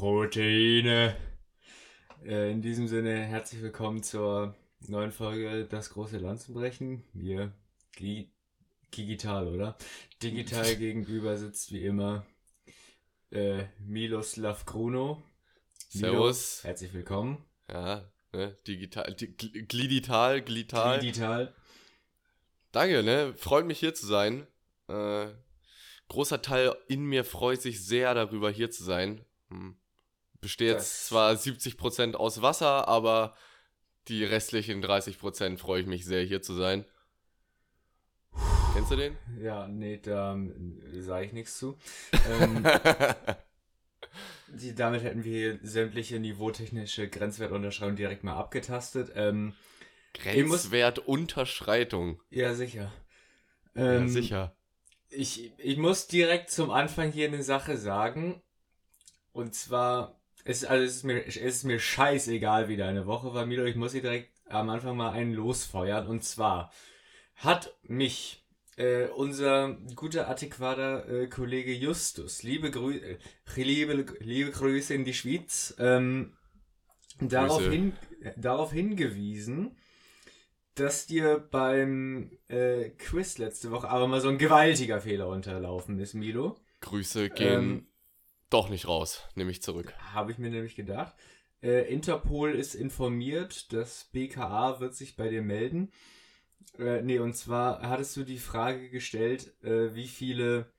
Proteine. Äh, in diesem Sinne, herzlich willkommen zur neuen Folge Das große Lanzenbrechen. Wir digital, oder? Digital gegenüber sitzt wie immer äh, Miloslav Gruno. Servus. Herzlich willkommen. Ja, ne, digital, di glidital, glital. Digital. Danke, ne? Freut mich hier zu sein. Äh, großer Teil in mir freut sich sehr darüber, hier zu sein. Hm. Besteht jetzt zwar 70% aus Wasser, aber die restlichen 30% freue ich mich sehr, hier zu sein. Kennst du den? Ja, nee, da sage ich nichts zu. Ähm, die, damit hätten wir sämtliche niveautechnische Grenzwertunterschreitung direkt mal abgetastet. Ähm, Grenzwertunterschreitung. Ja, sicher. Ähm, ja, sicher. Ich, ich muss direkt zum Anfang hier eine Sache sagen. Und zwar, es, also es, ist mir, es ist mir scheißegal, wie deine Woche war, Milo. Ich muss hier direkt am Anfang mal einen losfeuern. Und zwar hat mich äh, unser guter adäquater äh, Kollege Justus, liebe, Grü äh, liebe, liebe Grüße in die Schweiz, ähm, darauf, hin, darauf hingewiesen, dass dir beim äh, Quiz letzte Woche aber mal so ein gewaltiger Fehler unterlaufen ist, Milo. Grüße gehen ähm, doch nicht raus, nehme ich zurück. Habe ich mir nämlich gedacht. Äh, Interpol ist informiert, das BKA wird sich bei dir melden. Äh, nee, und zwar hattest du die Frage gestellt, äh, wie viele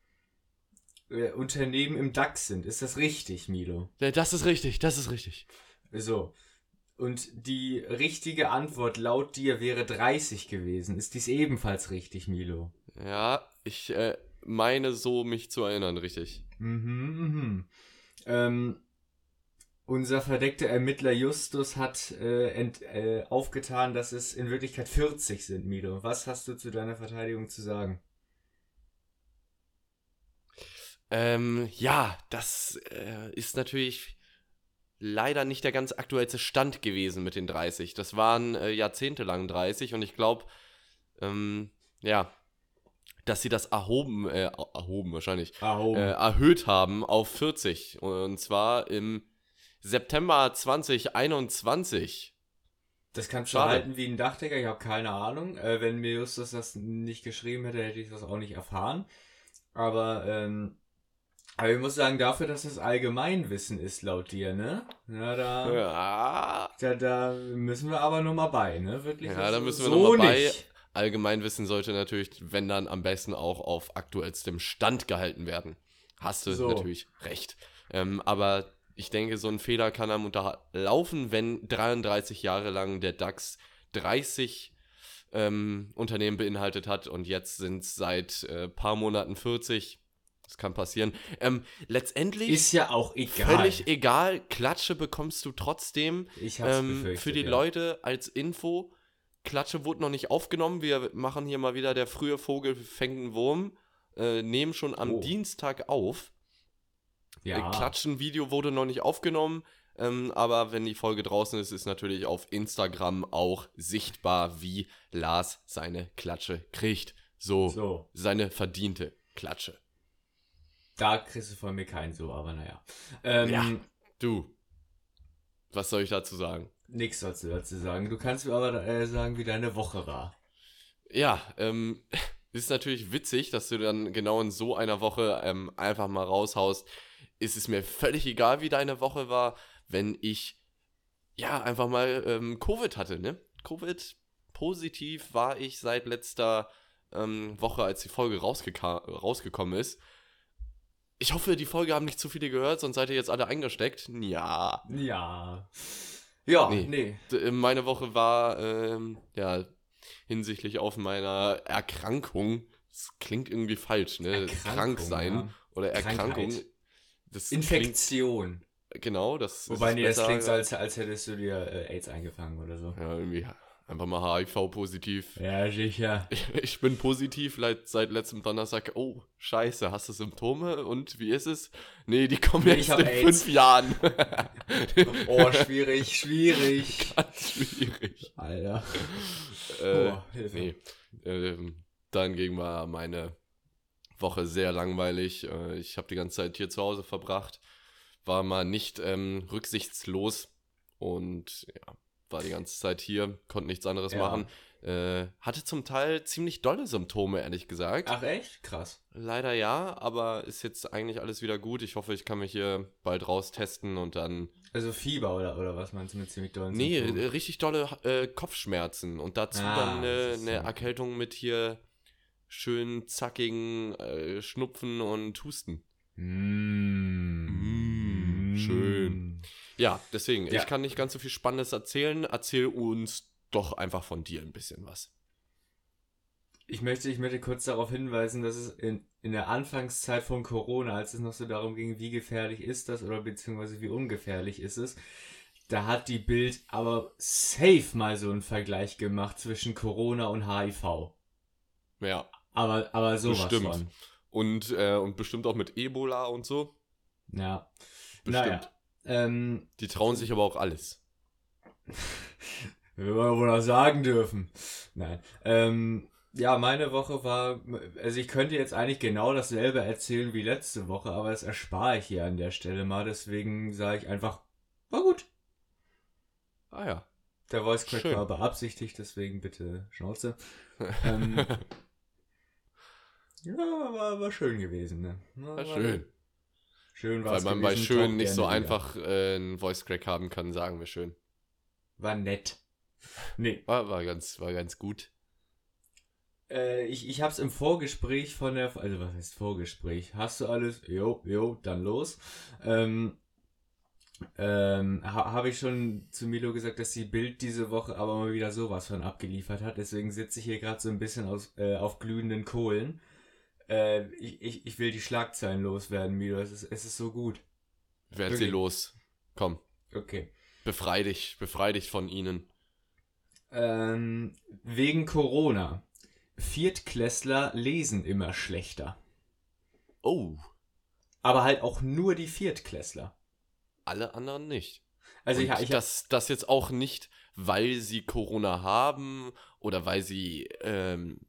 äh, Unternehmen im DAX sind. Ist das richtig, Milo? Ja, das ist richtig, das ist richtig. So. Und die richtige Antwort laut dir wäre 30 gewesen. Ist dies ebenfalls richtig, Milo? Ja, ich äh, meine so, mich zu erinnern, richtig. Mhm, mhm. Ähm, unser verdeckter Ermittler Justus hat äh, ent, äh, aufgetan, dass es in Wirklichkeit 40 sind, Milo. Was hast du zu deiner Verteidigung zu sagen? Ähm, ja, das äh, ist natürlich leider nicht der ganz aktuellste Stand gewesen mit den 30. Das waren äh, jahrzehntelang 30 und ich glaube, ähm, ja, dass sie das erhoben, äh, erhoben wahrscheinlich, erhoben. Äh, erhöht haben auf 40. Und zwar im September 2021. Das kannst du Schade. halten wie ein Dachdecker, ich habe keine Ahnung. Äh, wenn mir Justus das nicht geschrieben hätte, hätte ich das auch nicht erfahren. Aber, ähm, aber ich muss sagen, dafür, dass es Allgemeinwissen ist, laut dir, ne? Ja, da, ja. da, da müssen wir aber nochmal bei, ne? Wirklich. Ja, da müssen wir so nochmal bei. Allgemeinwissen sollte natürlich, wenn dann am besten auch auf aktuellstem Stand gehalten werden. Hast du so. natürlich recht. Ähm, aber ich denke, so ein Fehler kann einem unterlaufen, wenn 33 Jahre lang der DAX 30 ähm, Unternehmen beinhaltet hat und jetzt sind es seit äh, paar Monaten 40. Das kann passieren. Ähm, letztendlich ist ja auch egal. Völlig egal. Klatsche bekommst du trotzdem. Ich ähm, für die ja. Leute als Info. Klatsche wurde noch nicht aufgenommen. Wir machen hier mal wieder der frühe Vogel fängt einen Wurm. Äh, nehmen schon am oh. Dienstag auf. Ja. Äh, Klatschen-Video wurde noch nicht aufgenommen. Ähm, aber wenn die Folge draußen ist, ist natürlich auf Instagram auch sichtbar, wie Lars seine Klatsche kriegt. So, so. seine verdiente Klatsche. Da kriegst du von mir keinen so, aber naja. Ähm, ja, du. Was soll ich dazu sagen? Nichts dazu sagen. Du kannst mir aber äh, sagen, wie deine Woche war. Ja, ähm, ist natürlich witzig, dass du dann genau in so einer Woche ähm, einfach mal raushaust, ist es mir völlig egal, wie deine Woche war, wenn ich ja einfach mal ähm, Covid hatte, ne? Covid positiv war ich seit letzter ähm, Woche, als die Folge rausgekommen ist. Ich hoffe, die Folge haben nicht zu viele gehört, sonst seid ihr jetzt alle eingesteckt. Ja. Ja. Ja, nee. nee. Äh, meine Woche war, ähm, ja, hinsichtlich auf meiner Erkrankung. Das klingt irgendwie falsch, ne? Krank sein ja. oder Erkrankung. Infektion. Klingt, genau, das Wobei, nee, das klingt so, als, als hättest du dir äh, AIDS eingefangen oder so. Ja, irgendwie einfach mal HIV-positiv. Ja, sicher. Ich, bin positiv seit, letztem Donnerstag. Oh, scheiße, hast du Symptome? Und wie ist es? Nee, die kommen nee, jetzt in AIDS. fünf Jahren. oh, schwierig, schwierig. Ganz schwierig. Alter. Äh, oh, Hilfe. Nee. Äh, dann ging mal meine Woche sehr langweilig. Äh, ich habe die ganze Zeit hier zu Hause verbracht. war mal nicht ähm, rücksichtslos und ja, war die ganze Zeit hier, konnte nichts anderes ja. machen. Äh, hatte zum Teil ziemlich dolle Symptome, ehrlich gesagt. Ach echt? Krass. Leider ja, aber ist jetzt eigentlich alles wieder gut. Ich hoffe, ich kann mich hier bald raustesten und dann. Also Fieber oder, oder was meinst du mit ziemlich dollen Nee, Symptomen? richtig dolle äh, Kopfschmerzen und dazu ah, dann äh, eine Erkältung mit hier schön zackigen äh, Schnupfen und Husten. Mm. Mm, schön. Ja, deswegen, ja. ich kann nicht ganz so viel Spannendes erzählen. Erzähl uns doch einfach von dir ein bisschen was. Ich möchte, ich möchte kurz darauf hinweisen, dass es in, in der Anfangszeit von Corona, als es noch so darum ging, wie gefährlich ist das oder beziehungsweise wie ungefährlich ist es, da hat die Bild aber safe mal so einen Vergleich gemacht zwischen Corona und HIV. Ja. Aber, aber sowas bestimmt. von. Und, äh, und bestimmt auch mit Ebola und so. Ja. Bestimmt. Naja, ähm, die trauen sich aber auch alles. Wir wollen wohl auch sagen dürfen. Nein. Ähm, ja, meine Woche war, also ich könnte jetzt eigentlich genau dasselbe erzählen wie letzte Woche, aber das erspare ich hier an der Stelle mal, deswegen sage ich einfach, war gut. Ah ja. Der Voice Crack schön. war beabsichtigt, deswegen bitte Schnauze. ähm, ja, war, war schön gewesen, ne? War, war schön. Schön war Weil man bei schön nicht so einfach äh, einen Voice Crack haben kann, sagen wir schön. War nett. Nee. War, war, ganz, war ganz gut. Äh, ich ich habe es im Vorgespräch von der, also was heißt Vorgespräch? Hast du alles? Jo, jo, dann los. Ähm, ähm, ha, habe ich schon zu Milo gesagt, dass die Bild diese Woche aber mal wieder sowas von abgeliefert hat. Deswegen sitze ich hier gerade so ein bisschen aus, äh, auf glühenden Kohlen. Äh, ich, ich, ich will die Schlagzeilen loswerden, Milo. Es ist, es ist so gut. Werd sie los. Komm. Okay. Befrei dich, befrei dich von ihnen. Ähm, wegen Corona. Viertklässler lesen immer schlechter. Oh. Aber halt auch nur die Viertklässler. Alle anderen nicht. Also ich, ich das, das jetzt auch nicht, weil sie Corona haben oder weil sie, ähm,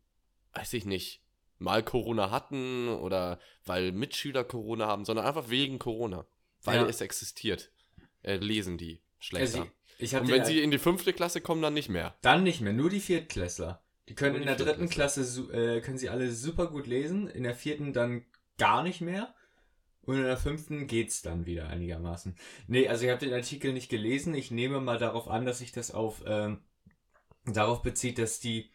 weiß ich nicht, mal Corona hatten oder weil Mitschüler Corona haben, sondern einfach wegen Corona. Weil ja. es existiert. Äh, lesen die schlechter. Also Und wenn sie in die fünfte Klasse kommen, dann nicht mehr. Dann nicht mehr, nur die Viertklässler. Die können in der dritten Klasse, äh, können sie alle super gut lesen, in der vierten dann gar nicht mehr. Und in der fünften geht's dann wieder einigermaßen. Nee, also ich habe den Artikel nicht gelesen. Ich nehme mal darauf an, dass sich das auf ähm, darauf bezieht, dass die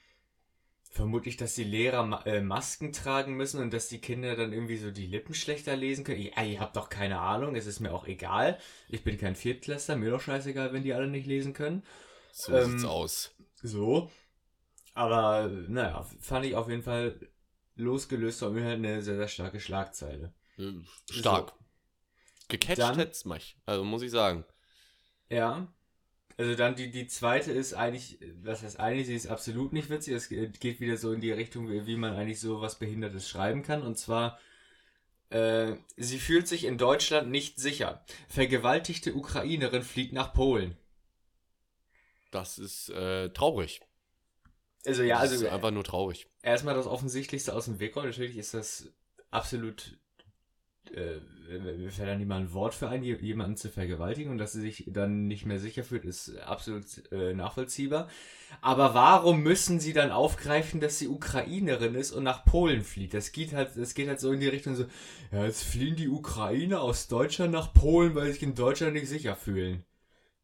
vermutlich, dass die Lehrer Ma äh, Masken tragen müssen und dass die Kinder dann irgendwie so die Lippen schlechter lesen können. Ja, ihr habt doch keine Ahnung, es ist mir auch egal. Ich bin kein Viertklässler, mir doch scheißegal, wenn die alle nicht lesen können. So ähm, sieht's aus. So. Aber, naja, fand ich auf jeden Fall losgelöst von mir halt eine sehr, sehr starke Schlagzeile. Äh, stark. So. Gecatcht hätt's mich, also muss ich sagen. Ja, also dann die, die zweite ist eigentlich, was heißt eigentlich, sie ist absolut nicht witzig. Es geht wieder so in die Richtung, wie, wie man eigentlich so was Behindertes schreiben kann. Und zwar, äh, sie fühlt sich in Deutschland nicht sicher. Vergewaltigte Ukrainerin flieht nach Polen. Das ist äh, traurig. Also ja, das also. Ist einfach nur traurig. Erstmal das Offensichtlichste aus dem Weg. Natürlich ist das absolut äh, mir fällt dann niemand ein Wort für ein, jemanden zu vergewaltigen und dass sie sich dann nicht mehr sicher fühlt, ist absolut äh, nachvollziehbar. Aber warum müssen sie dann aufgreifen, dass sie Ukrainerin ist und nach Polen flieht? Das geht halt, das geht halt so in die Richtung so, ja, jetzt fliehen die Ukrainer aus Deutschland nach Polen, weil sie sich in Deutschland nicht sicher fühlen.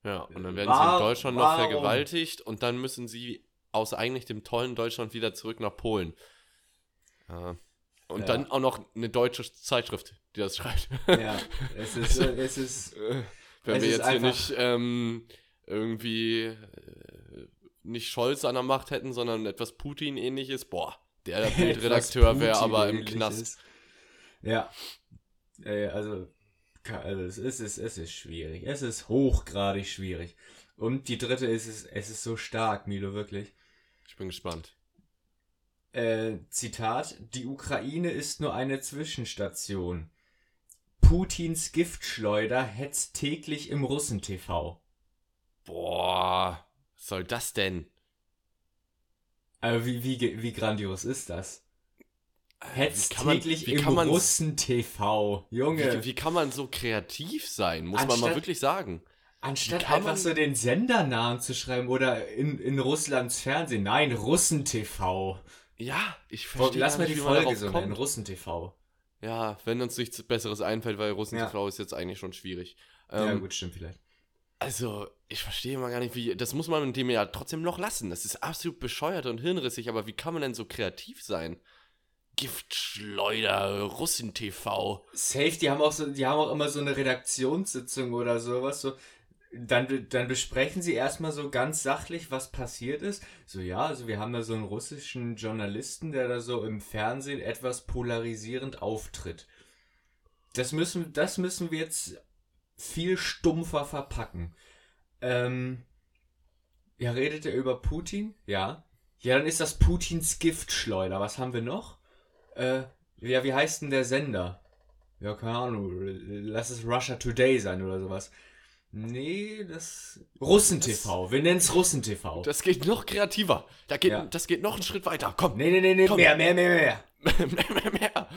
Ja, und dann werden War, sie in Deutschland noch warum? vergewaltigt und dann müssen sie aus eigentlich dem tollen Deutschland wieder zurück nach Polen. Ja. Und ja. dann auch noch eine deutsche Zeitschrift, die das schreibt. Ja, es ist. Also, es ist äh, wenn es wir jetzt hier nicht ähm, irgendwie äh, nicht Scholz an der Macht hätten, sondern etwas Putin-ähnliches, boah, der, Bildredakteur wäre aber im Knast. Ja. Äh, also, also es, ist, es, es ist schwierig. Es ist hochgradig schwierig. Und die dritte ist, es, es ist so stark, Milo, wirklich. Ich bin gespannt. Äh, Zitat, die Ukraine ist nur eine Zwischenstation. Putins Giftschleuder hetzt täglich im Russen-TV. Boah, was soll das denn? Aber wie, wie, wie grandios ist das? Hetzt täglich wie im Russen-TV. Junge. Wie, wie, kann man so kreativ sein, muss Anstatt, man mal wirklich sagen. Anstatt einfach so den Sendernamen zu schreiben oder in, in Russlands Fernsehen. Nein, Russen-TV. Ja, ich verstehe Lass mal die Folge so nennen, Russen-TV. Ja, wenn uns nichts Besseres einfällt, weil Russen-TV ja. ist jetzt eigentlich schon schwierig. Ähm, ja, gut, stimmt vielleicht. Also, ich verstehe mal gar nicht, wie. Das muss man mit dem ja trotzdem noch lassen. Das ist absolut bescheuert und hirnrissig, aber wie kann man denn so kreativ sein? Giftschleuder, Russen-TV. Safe, die haben auch so, die haben auch immer so eine Redaktionssitzung oder sowas. So, dann, dann besprechen sie erstmal so ganz sachlich, was passiert ist. So, ja, also wir haben da so einen russischen Journalisten, der da so im Fernsehen etwas polarisierend auftritt. Das müssen, das müssen wir jetzt viel stumpfer verpacken. Ähm, ja, redet er über Putin? Ja. Ja, dann ist das Putins Giftschleuder. Was haben wir noch? Äh, ja, wie heißt denn der Sender? Ja, keine Ahnung. Lass es Russia Today sein oder sowas. Nee, das. Russen-TV. Wir nennen es Russen-TV. Das geht noch kreativer. Da geht, ja. Das geht noch einen Schritt weiter. Komm. Nee, nee, nee, nee. Mehr, mehr, mehr, mehr. mehr, mehr, mehr.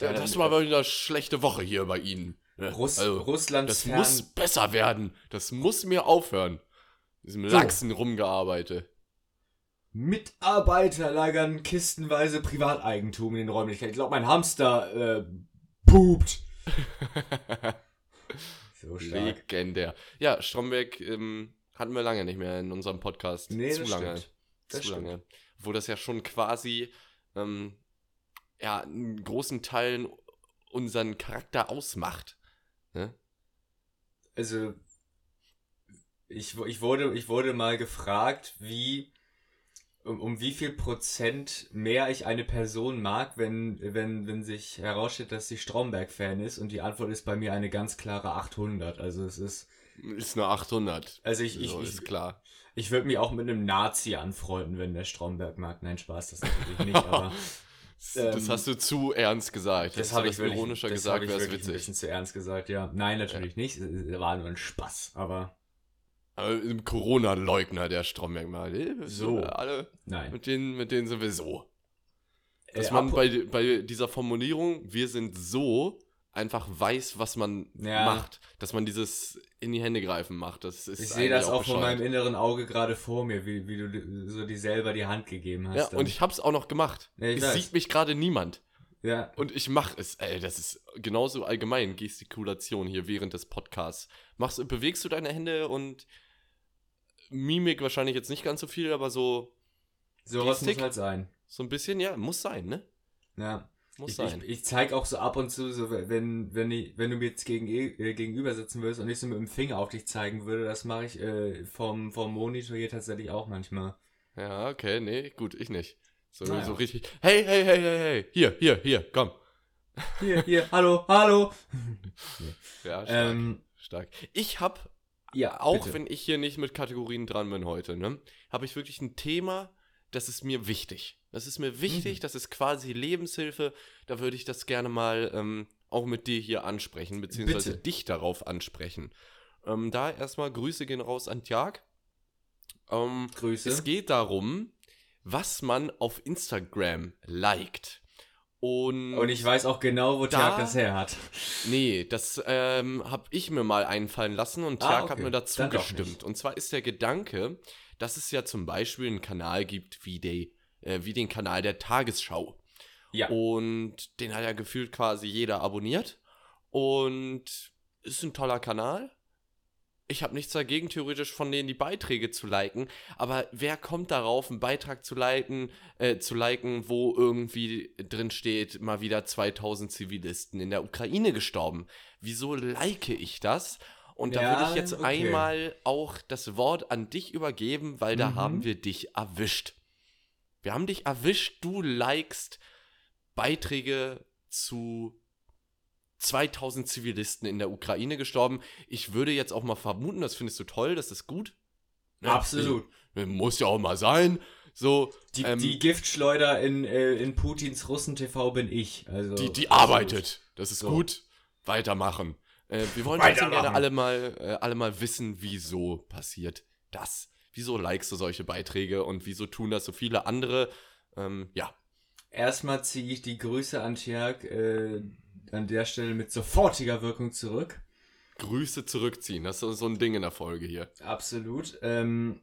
Ja, das war mal wieder eine schlechte Woche hier bei Ihnen. Russ also, Russland. Das Fern muss besser werden. Das muss mir aufhören. Diesem so. Lachsen rumgearbeitet. Mitarbeiter lagern kistenweise Privateigentum in den Räumlichkeiten. Ich glaube, mein Hamster äh, pupt. So Legendär. Ja, Stromberg ähm, hatten wir lange nicht mehr in unserem Podcast. Nee, Zu das lange. Stimmt. Das Zu stimmt. lange. Wo das ja schon quasi ähm, ja, in großen Teilen unseren Charakter ausmacht. Ne? Also, ich, ich, wurde, ich wurde mal gefragt, wie um, um wie viel Prozent mehr ich eine Person mag, wenn, wenn, wenn sich herausstellt, dass sie Stromberg-Fan ist und die Antwort ist bei mir eine ganz klare 800. Also es ist... Ist nur 800. Also ich, so, ich, ist klar. Ich würde mich auch mit einem Nazi anfreunden, wenn der Stromberg mag. Nein, Spaß, das natürlich nicht, aber... das hast du zu ernst gesagt. Das, das habe ich wirklich, ironischer das gesagt, wäre es witzig. ein bisschen zu ernst gesagt, ja. Nein, natürlich ja. nicht. Es war nur ein Spaß, aber im Corona-Leugner, der Stromberg mal. So. Alle, Nein. Mit denen, mit denen sind wir so. Dass äh, man bei, bei dieser Formulierung, wir sind so, einfach weiß, was man ja. macht. Dass man dieses in die Hände greifen macht. Das ist ich sehe das auch, auch von meinem inneren Auge gerade vor mir, wie, wie du so dir selber die Hand gegeben hast. Ja, dann. und ich hab's auch noch gemacht. Ja, es weiß. sieht mich gerade niemand. Ja. Und ich mach es, ey, das ist genauso allgemein Gestikulation hier während des Podcasts. Machst, bewegst du deine Hände und Mimik wahrscheinlich jetzt nicht ganz so viel, aber so. Sowas muss halt sein. So ein bisschen, ja, muss sein, ne? Ja. Muss ich, sein. Ich, ich zeige auch so ab und zu, so wenn, wenn, ich, wenn du mir jetzt gegen, äh, gegenüber sitzen würdest und ich so mit dem Finger auf dich zeigen würde, das mache ich äh, vom, vom Monitor hier tatsächlich auch manchmal. Ja, okay, nee, gut, ich nicht. So, naja. so richtig, hey, hey, hey, hey, hey, hier, hier, hier, komm. Hier, hier, hallo, hallo. ja, stark, ähm, stark. Ich hab ja, auch bitte. wenn ich hier nicht mit Kategorien dran bin heute, ne, habe ich wirklich ein Thema, das ist mir wichtig. Das ist mir wichtig, mhm. das ist quasi Lebenshilfe. Da würde ich das gerne mal ähm, auch mit dir hier ansprechen, beziehungsweise bitte. dich darauf ansprechen. Ähm, da erstmal Grüße gehen raus an Tjag. Ähm, Grüße. Es geht darum, was man auf Instagram liked. Und, und ich weiß auch genau, wo da, das her hat. Nee, das ähm, habe ich mir mal einfallen lassen und Tjag ah, okay. hat mir dazu Dann gestimmt. Und zwar ist der Gedanke, dass es ja zum Beispiel einen Kanal gibt wie, die, äh, wie den Kanal der Tagesschau. Ja. Und den hat ja gefühlt quasi jeder abonniert. Und ist ein toller Kanal ich habe nichts dagegen, theoretisch von denen die Beiträge zu liken, aber wer kommt darauf, einen Beitrag zu liken, äh, zu liken, wo irgendwie drin steht, mal wieder 2000 Zivilisten in der Ukraine gestorben? Wieso like ich das? Und ja, da würde ich jetzt okay. einmal auch das Wort an dich übergeben, weil da mhm. haben wir dich erwischt. Wir haben dich erwischt, du likest Beiträge zu 2000 Zivilisten in der Ukraine gestorben. Ich würde jetzt auch mal vermuten, das findest du toll, das ist gut. Ja, Absolut. Muss ja auch mal sein. So, die, ähm, die Giftschleuder in, äh, in Putins Russen-TV bin ich. Also, die, die arbeitet. Das ist so. gut. Weitermachen. Äh, wir wollen trotzdem gerne alle mal, äh, alle mal wissen, wieso passiert das. Wieso likest du solche Beiträge und wieso tun das so viele andere? Ähm, ja, erstmal ziehe ich die Grüße an Tjerk äh, an der Stelle mit sofortiger Wirkung zurück. Grüße zurückziehen, das ist so ein Ding in der Folge hier. Absolut. Ähm,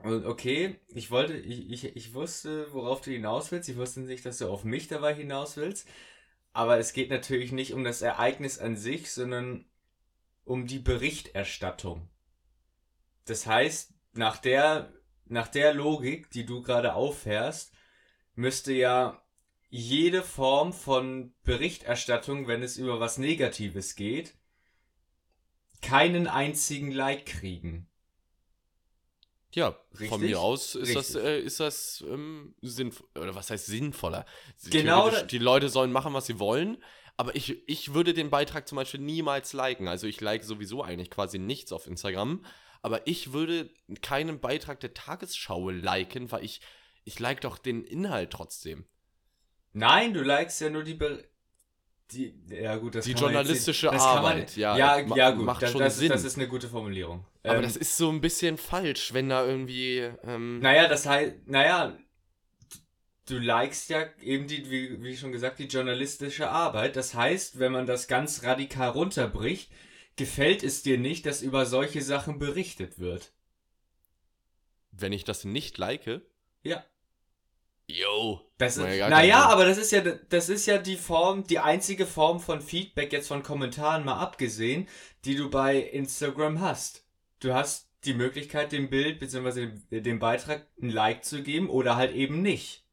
und okay, ich wollte, ich, ich, ich wusste, worauf du hinaus willst. Ich wusste nicht, dass du auf mich dabei hinaus willst. Aber es geht natürlich nicht um das Ereignis an sich, sondern um die Berichterstattung. Das heißt, nach der, nach der Logik, die du gerade auffährst, müsste ja jede Form von Berichterstattung, wenn es über was Negatives geht, keinen einzigen Like kriegen. Ja, Richtig? von mir aus ist Richtig. das, äh, ist das ähm, sinnvoll, oder was heißt sinnvoller? Genau. Die Leute sollen machen, was sie wollen, aber ich, ich würde den Beitrag zum Beispiel niemals liken. Also ich like sowieso eigentlich quasi nichts auf Instagram, aber ich würde keinen Beitrag der Tagesschau liken, weil ich, ich like doch den Inhalt trotzdem. Nein, du likest ja nur die, Be die, ja gut, das die journalistische Arbeit, man, ja, ja, ja, gut, macht das, schon das, Sinn. Das ist eine gute Formulierung. Aber ähm, das ist so ein bisschen falsch, wenn da irgendwie. Ähm, naja, das heißt, naja, du likest ja eben die, wie, wie schon gesagt, die journalistische Arbeit. Das heißt, wenn man das ganz radikal runterbricht, gefällt es dir nicht, dass über solche Sachen berichtet wird. Wenn ich das nicht like? Ja. Yo. Das ist, naja, aber das ist ja, das ist ja die Form, die einzige Form von Feedback jetzt von Kommentaren mal abgesehen, die du bei Instagram hast. Du hast die Möglichkeit, dem Bild bzw. Dem, dem Beitrag ein Like zu geben oder halt eben nicht.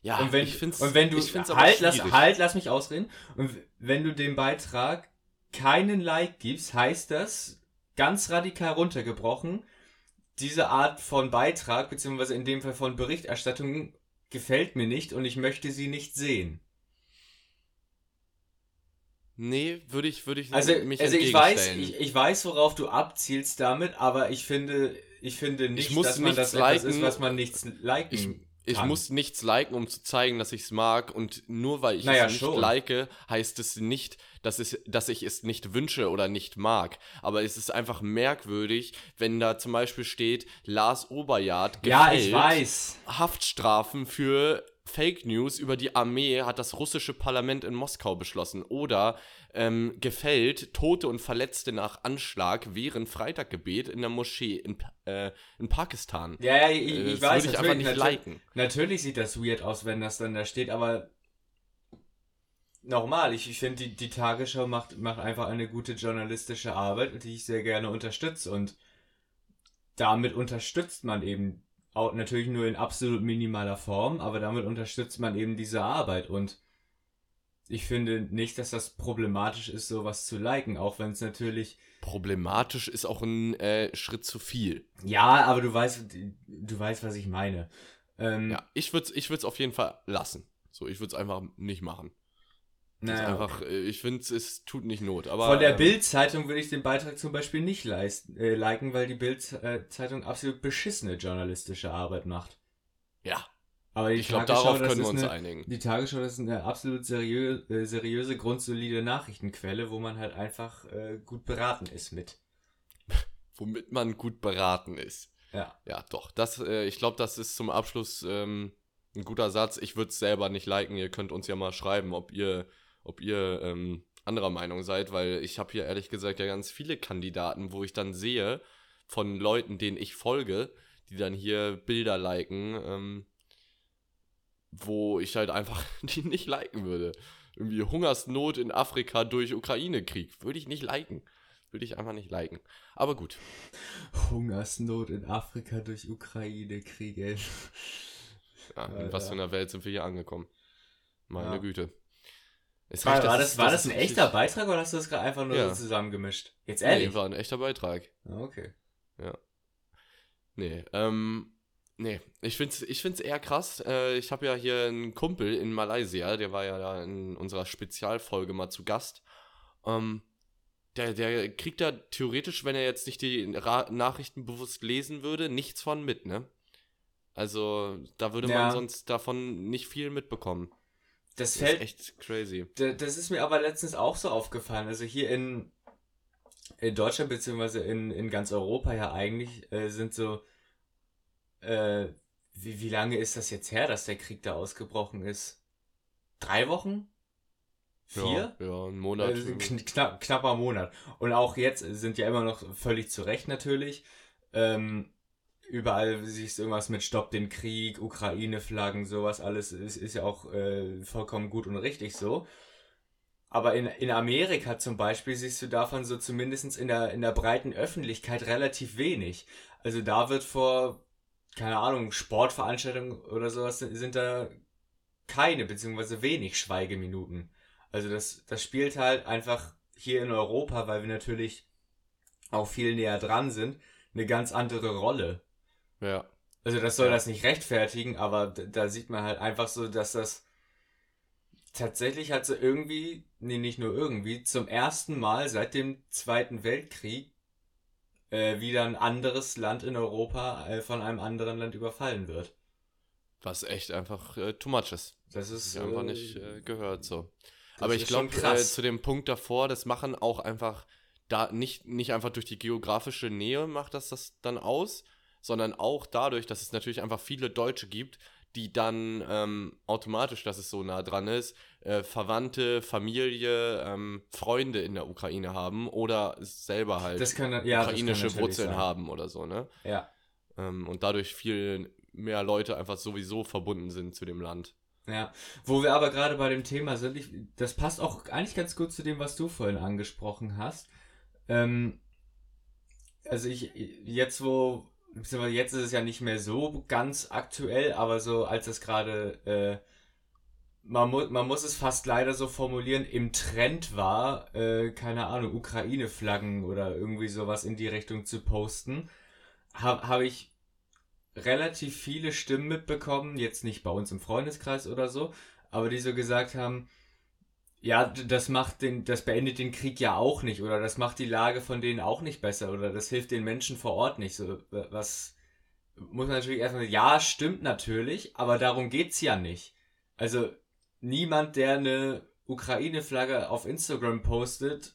Ja, und wenn, ich find's, und wenn du ich find's halt, lass, halt, lass mich ausreden. Und wenn du dem Beitrag keinen Like gibst, heißt das ganz radikal runtergebrochen, diese Art von Beitrag beziehungsweise in dem Fall von Berichterstattung gefällt mir nicht und ich möchte sie nicht sehen. Nee, würde ich, würde ich also, mich Also ich weiß, ich, ich weiß, worauf du abzielst damit, aber ich finde, ich finde nicht, ich dass man das liken, ist, was man nichts liken ich, ich kann. muss nichts liken, um zu zeigen, dass ich es mag. Und nur weil ich naja, es nicht schon. like, heißt es nicht, dass, es, dass ich es nicht wünsche oder nicht mag. Aber es ist einfach merkwürdig, wenn da zum Beispiel steht, Lars Oberjard gefällt ja, ich weiß. Haftstrafen für Fake News über die Armee hat das russische Parlament in Moskau beschlossen. Oder ähm, gefällt Tote und Verletzte nach Anschlag während Freitaggebet in der Moschee in, äh, in Pakistan. Ja, ja, ich, äh, ich weiß. Würde ich einfach nicht liken. Natürlich sieht das weird aus, wenn das dann da steht, aber normal. Ich, ich finde, die, die Tagesschau macht, macht einfach eine gute journalistische Arbeit, die ich sehr gerne unterstütze. Und damit unterstützt man eben auch natürlich nur in absolut minimaler Form, aber damit unterstützt man eben diese Arbeit und ich finde nicht, dass das problematisch ist, sowas zu liken, auch wenn es natürlich problematisch ist auch ein äh, Schritt zu viel. Ja, aber du weißt, du weißt, was ich meine. Ähm, ja, ich würde es ich würd's auf jeden Fall lassen. So, ich würde es einfach nicht machen. Naja, einfach. Äh, ich finde, es tut nicht Not. Aber, Von der ähm, Bild-Zeitung würde ich den Beitrag zum Beispiel nicht leisten, äh, liken, weil die Bild-Zeitung absolut beschissene journalistische Arbeit macht. Ja. Aber ich glaube, darauf können wir uns eine, einigen. Die Tagesschau ist eine absolut seriö äh, seriöse, grundsolide Nachrichtenquelle, wo man halt einfach äh, gut beraten ist mit. Womit man gut beraten ist. Ja. Ja, doch. Das, äh, ich glaube, das ist zum Abschluss ähm, ein guter Satz. Ich würde es selber nicht liken. Ihr könnt uns ja mal schreiben, ob ihr ob ihr ähm, anderer Meinung seid, weil ich habe hier ehrlich gesagt ja ganz viele Kandidaten, wo ich dann sehe von Leuten, denen ich folge, die dann hier Bilder liken, ähm, wo ich halt einfach die nicht liken würde. Irgendwie Hungersnot in Afrika durch Ukraine-Krieg. Würde ich nicht liken. Würde ich einfach nicht liken. Aber gut. Hungersnot in Afrika durch Ukraine-Krieg, ey. Ja, in was für einer Welt sind wir hier angekommen? Meine ja. Güte. Es war, war, das, das, war das, ein echter Beitrag oder hast du das gerade einfach nur ja. so zusammengemischt? Jetzt ehrlich? Nee, war ein echter Beitrag. Ah, okay. Ja. Nee, ähm, nee, ich find's, ich find's eher krass. Äh, ich habe ja hier einen Kumpel in Malaysia, der war ja da in unserer Spezialfolge mal zu Gast. Ähm, der, der kriegt da theoretisch, wenn er jetzt nicht die Ra Nachrichten bewusst lesen würde, nichts von mit, ne? Also, da würde ja. man sonst davon nicht viel mitbekommen. Das, das fällt echt crazy. Das ist mir aber letztens auch so aufgefallen. Also hier in, in Deutschland beziehungsweise in, in ganz Europa ja eigentlich äh, sind so äh, wie, wie lange ist das jetzt her, dass der Krieg da ausgebrochen ist? Drei Wochen? Vier? Ja, ja ein Monat. Äh, knapp, knapper Monat. Und auch jetzt sind ja immer noch völlig zu Recht natürlich. Ähm, überall siehst du irgendwas mit Stopp den Krieg, Ukraine-Flaggen, sowas alles ist, ist ja auch äh, vollkommen gut und richtig so. Aber in, in Amerika zum Beispiel siehst du davon so zumindest in der, in der breiten Öffentlichkeit relativ wenig. Also da wird vor, keine Ahnung, Sportveranstaltungen oder sowas sind, da keine, beziehungsweise wenig Schweigeminuten. Also das, das spielt halt einfach hier in Europa, weil wir natürlich auch viel näher dran sind, eine ganz andere Rolle. Ja. Also das soll ja. das nicht rechtfertigen, aber da sieht man halt einfach so, dass das tatsächlich hat so irgendwie, nee, nicht nur irgendwie, zum ersten Mal seit dem Zweiten Weltkrieg äh, wieder ein anderes Land in Europa äh, von einem anderen Land überfallen wird. Was echt einfach äh, too much ist. Das ist das einfach nicht äh, gehört so. Aber ich glaube, äh, zu dem Punkt davor, das machen auch einfach da nicht, nicht einfach durch die geografische Nähe macht das das dann aus, sondern auch dadurch, dass es natürlich einfach viele Deutsche gibt, die dann ähm, automatisch, dass es so nah dran ist, äh, Verwandte, Familie, ähm, Freunde in der Ukraine haben oder selber halt kann, ja, ukrainische Wurzeln sein. haben oder so, ne? Ja. Ähm, und dadurch viel mehr Leute einfach sowieso verbunden sind zu dem Land. Ja, wo wir aber gerade bei dem Thema sind, ich, das passt auch eigentlich ganz gut zu dem, was du vorhin angesprochen hast. Ähm, also ich, jetzt wo, jetzt ist es ja nicht mehr so ganz aktuell, aber so als es gerade, äh, man, mu man muss es fast leider so formulieren, im Trend war, äh, keine Ahnung, Ukraine-Flaggen oder irgendwie sowas in die Richtung zu posten, habe hab ich relativ viele Stimmen mitbekommen, jetzt nicht bei uns im Freundeskreis oder so, aber die so gesagt haben, ja, das macht den, das beendet den Krieg ja auch nicht oder das macht die Lage von denen auch nicht besser oder das hilft den Menschen vor Ort nicht. So, was muss man natürlich erstmal, ja, stimmt natürlich, aber darum geht's ja nicht. Also niemand, der eine Ukraine-Flagge auf Instagram postet,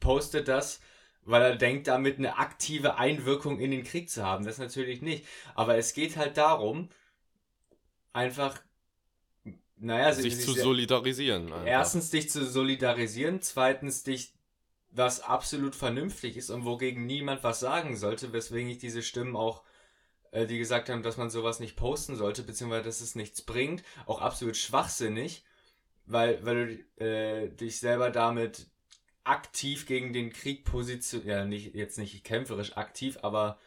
postet das, weil er denkt, damit eine aktive Einwirkung in den Krieg zu haben. Das natürlich nicht. Aber es geht halt darum, einfach naja, sich sie, zu sie, solidarisieren. Einfach. Erstens dich zu solidarisieren, zweitens dich, was absolut vernünftig ist und wogegen niemand was sagen sollte, weswegen ich diese Stimmen auch, äh, die gesagt haben, dass man sowas nicht posten sollte, beziehungsweise dass es nichts bringt, auch absolut schwachsinnig, weil, weil du äh, dich selber damit aktiv gegen den Krieg positionierst, ja, nicht, jetzt nicht kämpferisch aktiv, aber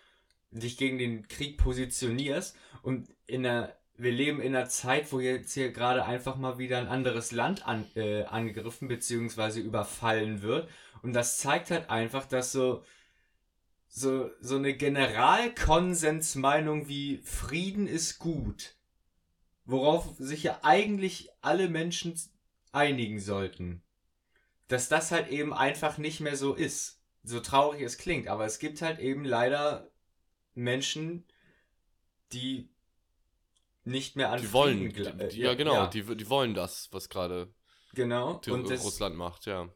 dich gegen den Krieg positionierst und in der wir leben in einer Zeit, wo jetzt hier gerade einfach mal wieder ein anderes Land an, äh, angegriffen bzw. überfallen wird. Und das zeigt halt einfach, dass so, so, so eine Generalkonsensmeinung wie Frieden ist gut, worauf sich ja eigentlich alle Menschen einigen sollten, dass das halt eben einfach nicht mehr so ist. So traurig es klingt, aber es gibt halt eben leider Menschen, die nicht mehr an die wollen, die, die, ja, genau, ja. Die, die wollen das, was gerade genau. und Russland macht, ja.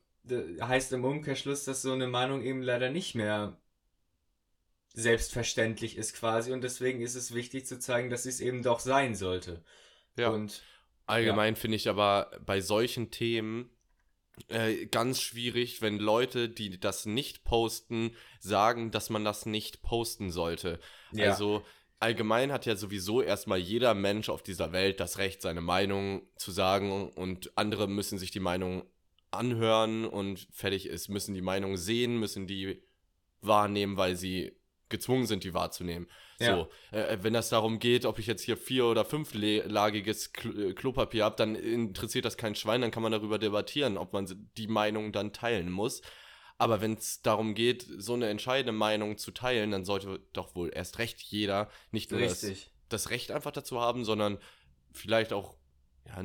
Heißt im Umkehrschluss, dass so eine Meinung eben leider nicht mehr selbstverständlich ist quasi und deswegen ist es wichtig zu zeigen, dass es eben doch sein sollte. Ja. Und allgemein ja. finde ich aber bei solchen Themen äh, ganz schwierig, wenn Leute, die das nicht posten, sagen, dass man das nicht posten sollte. Ja. Also allgemein hat ja sowieso erstmal jeder Mensch auf dieser Welt das Recht, seine Meinung zu sagen und andere müssen sich die Meinung anhören und fertig ist, müssen die Meinung sehen, müssen die wahrnehmen, weil sie gezwungen sind, die wahrzunehmen. Ja. So, äh, wenn das darum geht, ob ich jetzt hier vier- oder fünflagiges Kl äh, Klopapier habe, dann interessiert das kein Schwein, dann kann man darüber debattieren, ob man die Meinung dann teilen muss. Aber wenn es darum geht, so eine entscheidende Meinung zu teilen, dann sollte doch wohl erst recht jeder nicht nur das, das, Recht einfach dazu haben, sondern vielleicht auch ja,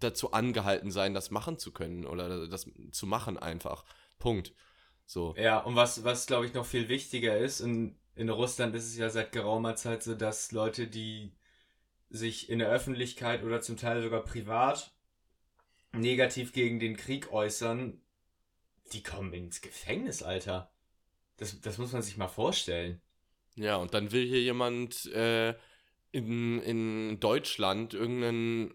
dazu angehalten sein, das machen zu können oder das zu machen einfach. Punkt. So. Ja, und was, was glaube ich noch viel wichtiger ist, in, in Russland ist es ja seit geraumer Zeit so, dass Leute, die sich in der Öffentlichkeit oder zum Teil sogar privat negativ gegen den Krieg äußern, die kommen ins Gefängnis, Alter. Das, das muss man sich mal vorstellen. Ja, und dann will hier jemand äh, in, in Deutschland irgendeinen,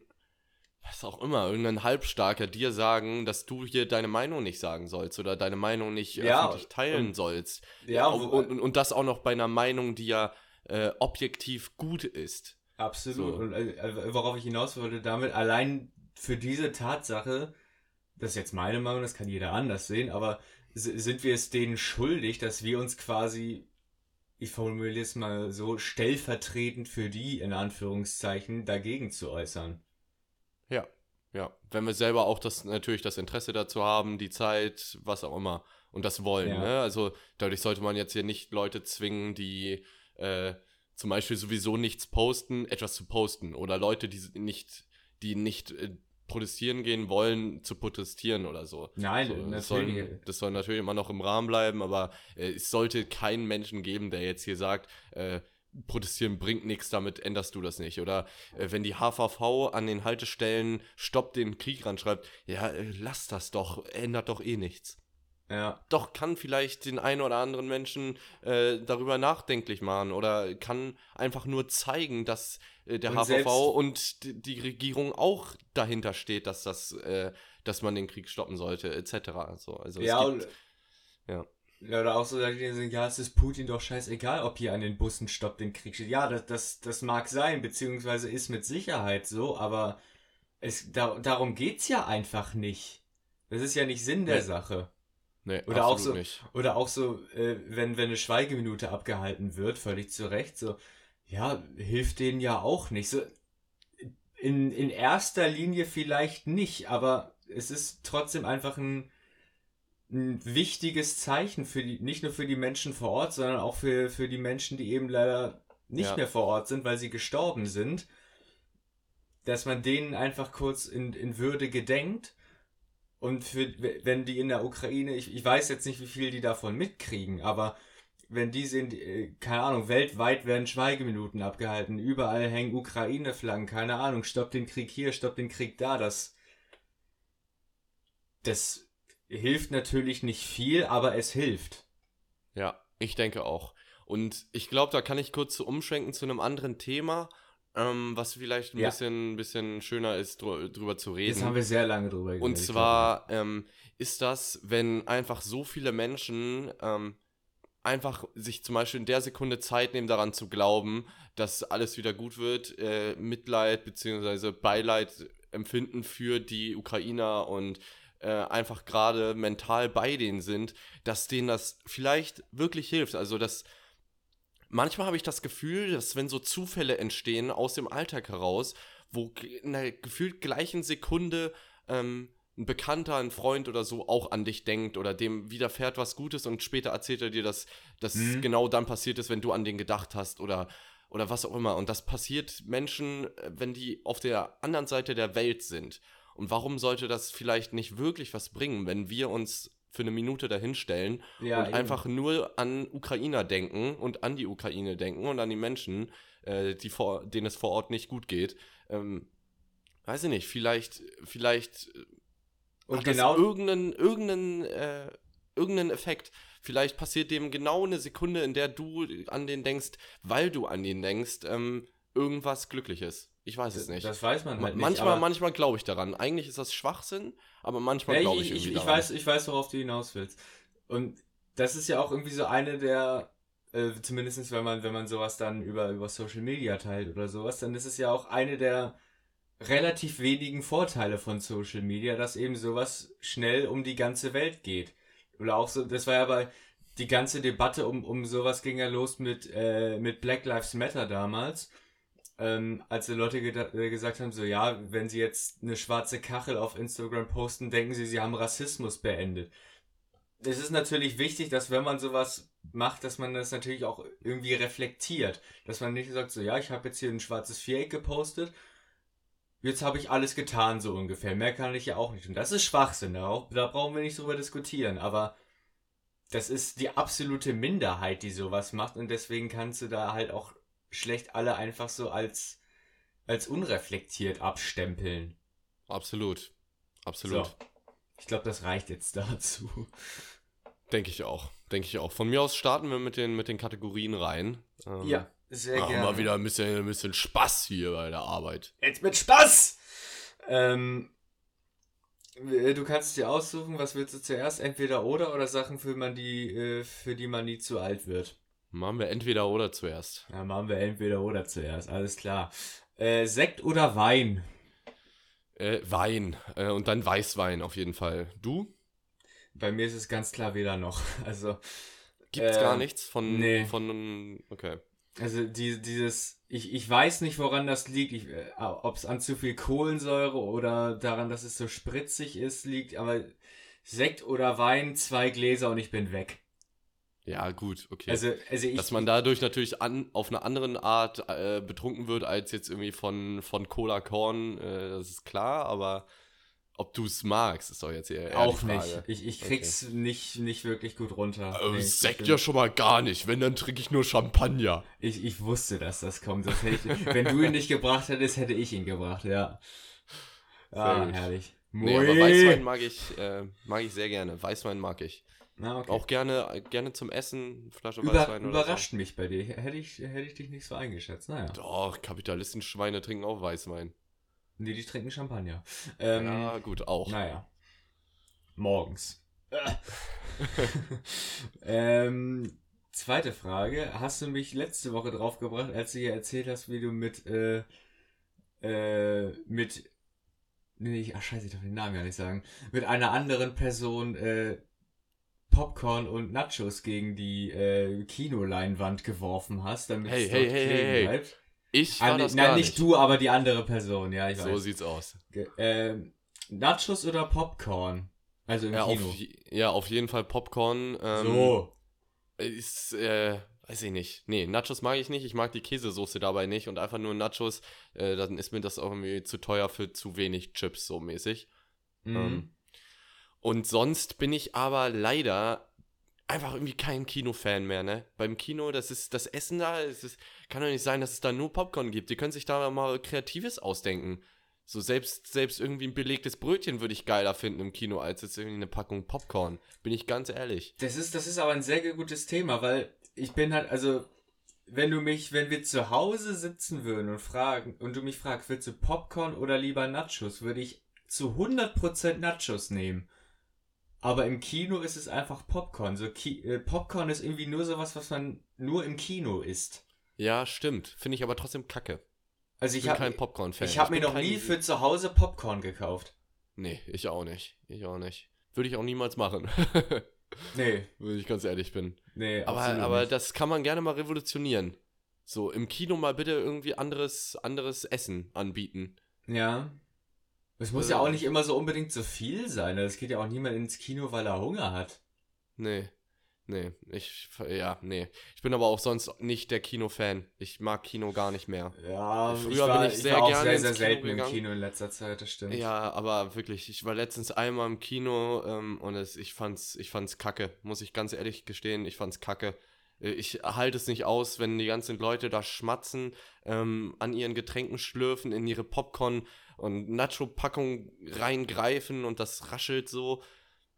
was auch immer, irgendein Halbstarker dir sagen, dass du hier deine Meinung nicht sagen sollst oder deine Meinung nicht ja, öffentlich teilen und, sollst. Ja, und, und, und, das auch noch bei einer Meinung, die ja äh, objektiv gut ist. Absolut. So. Und äh, worauf ich hinaus wollte, damit allein für diese Tatsache, das ist jetzt meine Meinung, das kann jeder anders sehen, aber sind wir es denen schuldig, dass wir uns quasi ich formuliere es mal so, stellvertretend für die, in Anführungszeichen, dagegen zu äußern. Ja, ja. Wenn wir selber auch das, natürlich das Interesse dazu haben, die Zeit, was auch immer, und das wollen, ja. ne? Also dadurch sollte man jetzt hier nicht Leute zwingen, die äh, zum Beispiel sowieso nichts posten, etwas zu posten. Oder Leute, die nicht, die nicht äh, protestieren gehen wollen, zu protestieren oder so. Nein, so, das, soll, das soll natürlich immer noch im Rahmen bleiben, aber äh, es sollte keinen Menschen geben, der jetzt hier sagt, äh, protestieren bringt nichts, damit änderst du das nicht. Oder äh, wenn die HVV an den Haltestellen Stopp den Krieg ranschreibt, ja, äh, lass das doch, ändert doch eh nichts. Ja. Doch kann vielleicht den einen oder anderen Menschen äh, darüber nachdenklich machen oder kann einfach nur zeigen, dass äh, der und HVV und die, die, Regierung auch dahinter steht, dass das, äh, dass man den Krieg stoppen sollte, etc. So, also ja, gibt, und, ja. Ja, oder auch so, ja, es ist Putin doch scheißegal, ob hier an den Bussen stoppt den Krieg steht. Ja, das, das, das mag sein, beziehungsweise ist mit Sicherheit so, aber es, da, darum geht's ja einfach nicht. Das ist ja nicht Sinn der nee. Sache. Nee, oder auch so, nicht. Oder auch so, äh, wenn, wenn eine Schweigeminute abgehalten wird, völlig zu Recht, so, ja, hilft denen ja auch nicht. So, in, in erster Linie vielleicht nicht, aber es ist trotzdem einfach ein, ein wichtiges Zeichen für die, nicht nur für die Menschen vor Ort, sondern auch für, für die Menschen, die eben leider nicht ja. mehr vor Ort sind, weil sie gestorben sind, dass man denen einfach kurz in, in Würde gedenkt und für, wenn die in der Ukraine, ich, ich weiß jetzt nicht, wie viel die davon mitkriegen, aber wenn die sind, äh, keine Ahnung, weltweit werden Schweigeminuten abgehalten, überall hängen Ukraine-Flaggen, keine Ahnung, stopp den Krieg hier, stopp den Krieg da, das, das hilft natürlich nicht viel, aber es hilft. Ja, ich denke auch. Und ich glaube, da kann ich kurz umschwenken zu einem anderen Thema, ähm, was vielleicht ein ja. bisschen, bisschen schöner ist, drü drüber zu reden. Das haben wir sehr lange drüber geredet. Und zwar ähm, ist das, wenn einfach so viele Menschen ähm, einfach sich zum Beispiel in der Sekunde Zeit nehmen, daran zu glauben, dass alles wieder gut wird, äh, Mitleid bzw. Beileid empfinden für die Ukrainer und äh, einfach gerade mental bei denen sind, dass denen das vielleicht wirklich hilft. Also dass manchmal habe ich das Gefühl, dass wenn so Zufälle entstehen aus dem Alltag heraus, wo in der gefühlt gleichen Sekunde ähm, ein Bekannter, ein Freund oder so auch an dich denkt oder dem widerfährt was Gutes und später erzählt er dir, dass das mhm. genau dann passiert ist, wenn du an den gedacht hast oder, oder was auch immer. Und das passiert Menschen, äh, wenn die auf der anderen Seite der Welt sind. Und warum sollte das vielleicht nicht wirklich was bringen, wenn wir uns für eine Minute dahinstellen ja, und eben. einfach nur an Ukrainer denken und an die Ukraine denken und an die Menschen, äh, die vor, denen es vor Ort nicht gut geht. Ähm, weiß ich nicht, vielleicht, vielleicht äh, und hat genau das irgendeinen, irgendeinen, äh, irgendeinen Effekt. Vielleicht passiert dem genau eine Sekunde, in der du an den denkst, weil du an ihn denkst, ähm, irgendwas Glückliches. Ich weiß es nicht. Das weiß man halt nicht. Manchmal, manchmal glaube ich daran. Eigentlich ist das Schwachsinn, aber manchmal glaube ich, ich irgendwie ich, ich Weiß, ich weiß, worauf du hinaus willst. Und das ist ja auch irgendwie so eine der, äh, zumindest wenn man, wenn man sowas dann über, über Social Media teilt oder sowas, dann ist es ja auch eine der relativ wenigen Vorteile von Social Media, dass eben sowas schnell um die ganze Welt geht. Oder auch so, das war ja bei, die ganze Debatte um, um sowas ging ja los mit, äh, mit Black Lives Matter damals ähm, als die Leute äh, gesagt haben, so ja, wenn sie jetzt eine schwarze Kachel auf Instagram posten, denken sie, sie haben Rassismus beendet. Es ist natürlich wichtig, dass wenn man sowas macht, dass man das natürlich auch irgendwie reflektiert. Dass man nicht sagt, so ja, ich habe jetzt hier ein schwarzes Viereck gepostet, jetzt habe ich alles getan, so ungefähr. Mehr kann ich ja auch nicht. Und das ist Schwachsinn, da, da brauchen wir nicht drüber diskutieren. Aber das ist die absolute Minderheit, die sowas macht und deswegen kannst du da halt auch schlecht alle einfach so als, als unreflektiert abstempeln. Absolut. Absolut. So. Ich glaube, das reicht jetzt dazu. Denke ich auch. Denke ich auch. Von mir aus starten wir mit den, mit den Kategorien rein. Ähm, ja, sehr gerne. Mal wieder ein bisschen, ein bisschen Spaß hier bei der Arbeit. Jetzt mit Spaß! Ähm, du kannst dir aussuchen, was willst du zuerst? Entweder oder oder Sachen, für, man die, äh, für die man nie zu alt wird. Machen wir entweder oder zuerst. Ja, machen wir entweder oder zuerst, alles klar. Äh, Sekt oder Wein? Äh, Wein. Äh, und dann Weißwein auf jeden Fall. Du? Bei mir ist es ganz klar weder noch. Also. Gibt's äh, gar nichts von. Nee. Von. Okay. Also die, dieses, ich, ich weiß nicht, woran das liegt, äh, ob es an zu viel Kohlensäure oder daran, dass es so spritzig ist, liegt, aber Sekt oder Wein, zwei Gläser und ich bin weg. Ja, gut, okay. Also, also ich, Dass man dadurch natürlich an, auf eine andere Art äh, betrunken wird als jetzt irgendwie von, von Cola Korn, äh, das ist klar, aber ob du es magst, ist doch jetzt eher, Auch nicht. Ich, ich krieg's okay. nicht, nicht wirklich gut runter. Äh, nee, Sekt ja schon mal gar nicht. Wenn, dann trinke ich nur Champagner. Ich, ich wusste, dass das kommt. Das ich, wenn du ihn nicht gebracht hättest, hätte ich ihn gebracht, ja. Ah, herrlich. Nee, aber Weißwein mag ich, äh, mag ich sehr gerne. Weißwein mag ich. Ah, okay. Auch gerne, gerne zum Essen, Flasche Über, Weißwein oder Überrascht so. mich bei dir. Hätte ich, hätte ich dich nicht so eingeschätzt. Naja. Doch, Kapitalistenschweine trinken auch Weißwein. Nee, die trinken Champagner. Ähm, ja, gut, auch. Naja. Morgens. ähm, zweite Frage. Hast du mich letzte Woche draufgebracht, als du hier erzählt hast, wie du mit, äh, äh, mit, nee, ach scheiße, ich darf den Namen ja nicht sagen, mit einer anderen Person, äh, Popcorn und Nachos gegen die äh, Kinoleinwand geworfen hast, damit hey, es hey, hey, hey, bleibt. Hey. Ich war ah, das Nein, nicht du, aber die andere Person, ja, ich so weiß. So sieht's aus. Äh, Nachos oder Popcorn? Also im ja, Kino. Auf, ja, auf jeden Fall Popcorn. Ähm, so. Ist, äh, weiß ich nicht. Nee, Nachos mag ich nicht. Ich mag die Käsesoße dabei nicht. Und einfach nur Nachos, äh, dann ist mir das auch irgendwie zu teuer für zu wenig Chips, so mäßig. Mhm. Ähm, und sonst bin ich aber leider einfach irgendwie kein Kinofan mehr, ne? Beim Kino, das ist das Essen da, es ist, kann doch nicht sein, dass es da nur Popcorn gibt. Die können sich da mal Kreatives ausdenken. So selbst, selbst irgendwie ein belegtes Brötchen würde ich geiler finden im Kino, als jetzt irgendwie eine Packung Popcorn. Bin ich ganz ehrlich. Das ist, das ist aber ein sehr gutes Thema, weil ich bin halt, also, wenn du mich, wenn wir zu Hause sitzen würden und fragen, und du mich fragst, willst du Popcorn oder lieber Nachos, würde ich zu 100% Nachos nehmen. Aber im Kino ist es einfach Popcorn. So Ki äh, Popcorn ist irgendwie nur sowas, was man nur im Kino isst. Ja, stimmt. Finde ich aber trotzdem kacke. Also ich, ich bin kein Popcorn-Fan. Ich habe mir noch nie für zu Hause Popcorn gekauft. Nee, ich auch nicht. Ich auch nicht. Würde ich auch niemals machen. nee. Wenn ich ganz ehrlich bin. Nee, aber, aber nicht. das kann man gerne mal revolutionieren. So, im Kino mal bitte irgendwie anderes, anderes Essen anbieten. Ja. Es muss ja auch nicht immer so unbedingt so viel sein. Es geht ja auch niemand ins Kino, weil er Hunger hat. Nee. Nee, ich, ja, nee. Ich bin aber auch sonst nicht der Kinofan. Ich mag Kino gar nicht mehr. Ja, früher ich war, bin ich sehr ich war gerne sehr, sehr selten Kino im Kino in letzter Zeit, das stimmt. Ja, aber wirklich, ich war letztens einmal im Kino ähm, und es, ich fand's, ich fand's kacke, muss ich ganz ehrlich gestehen, ich fand's kacke. Äh, ich halte es nicht aus, wenn die ganzen Leute da schmatzen, ähm, an ihren Getränken schlürfen, in ihre Popcorn und Nacho-Packung reingreifen und das raschelt so.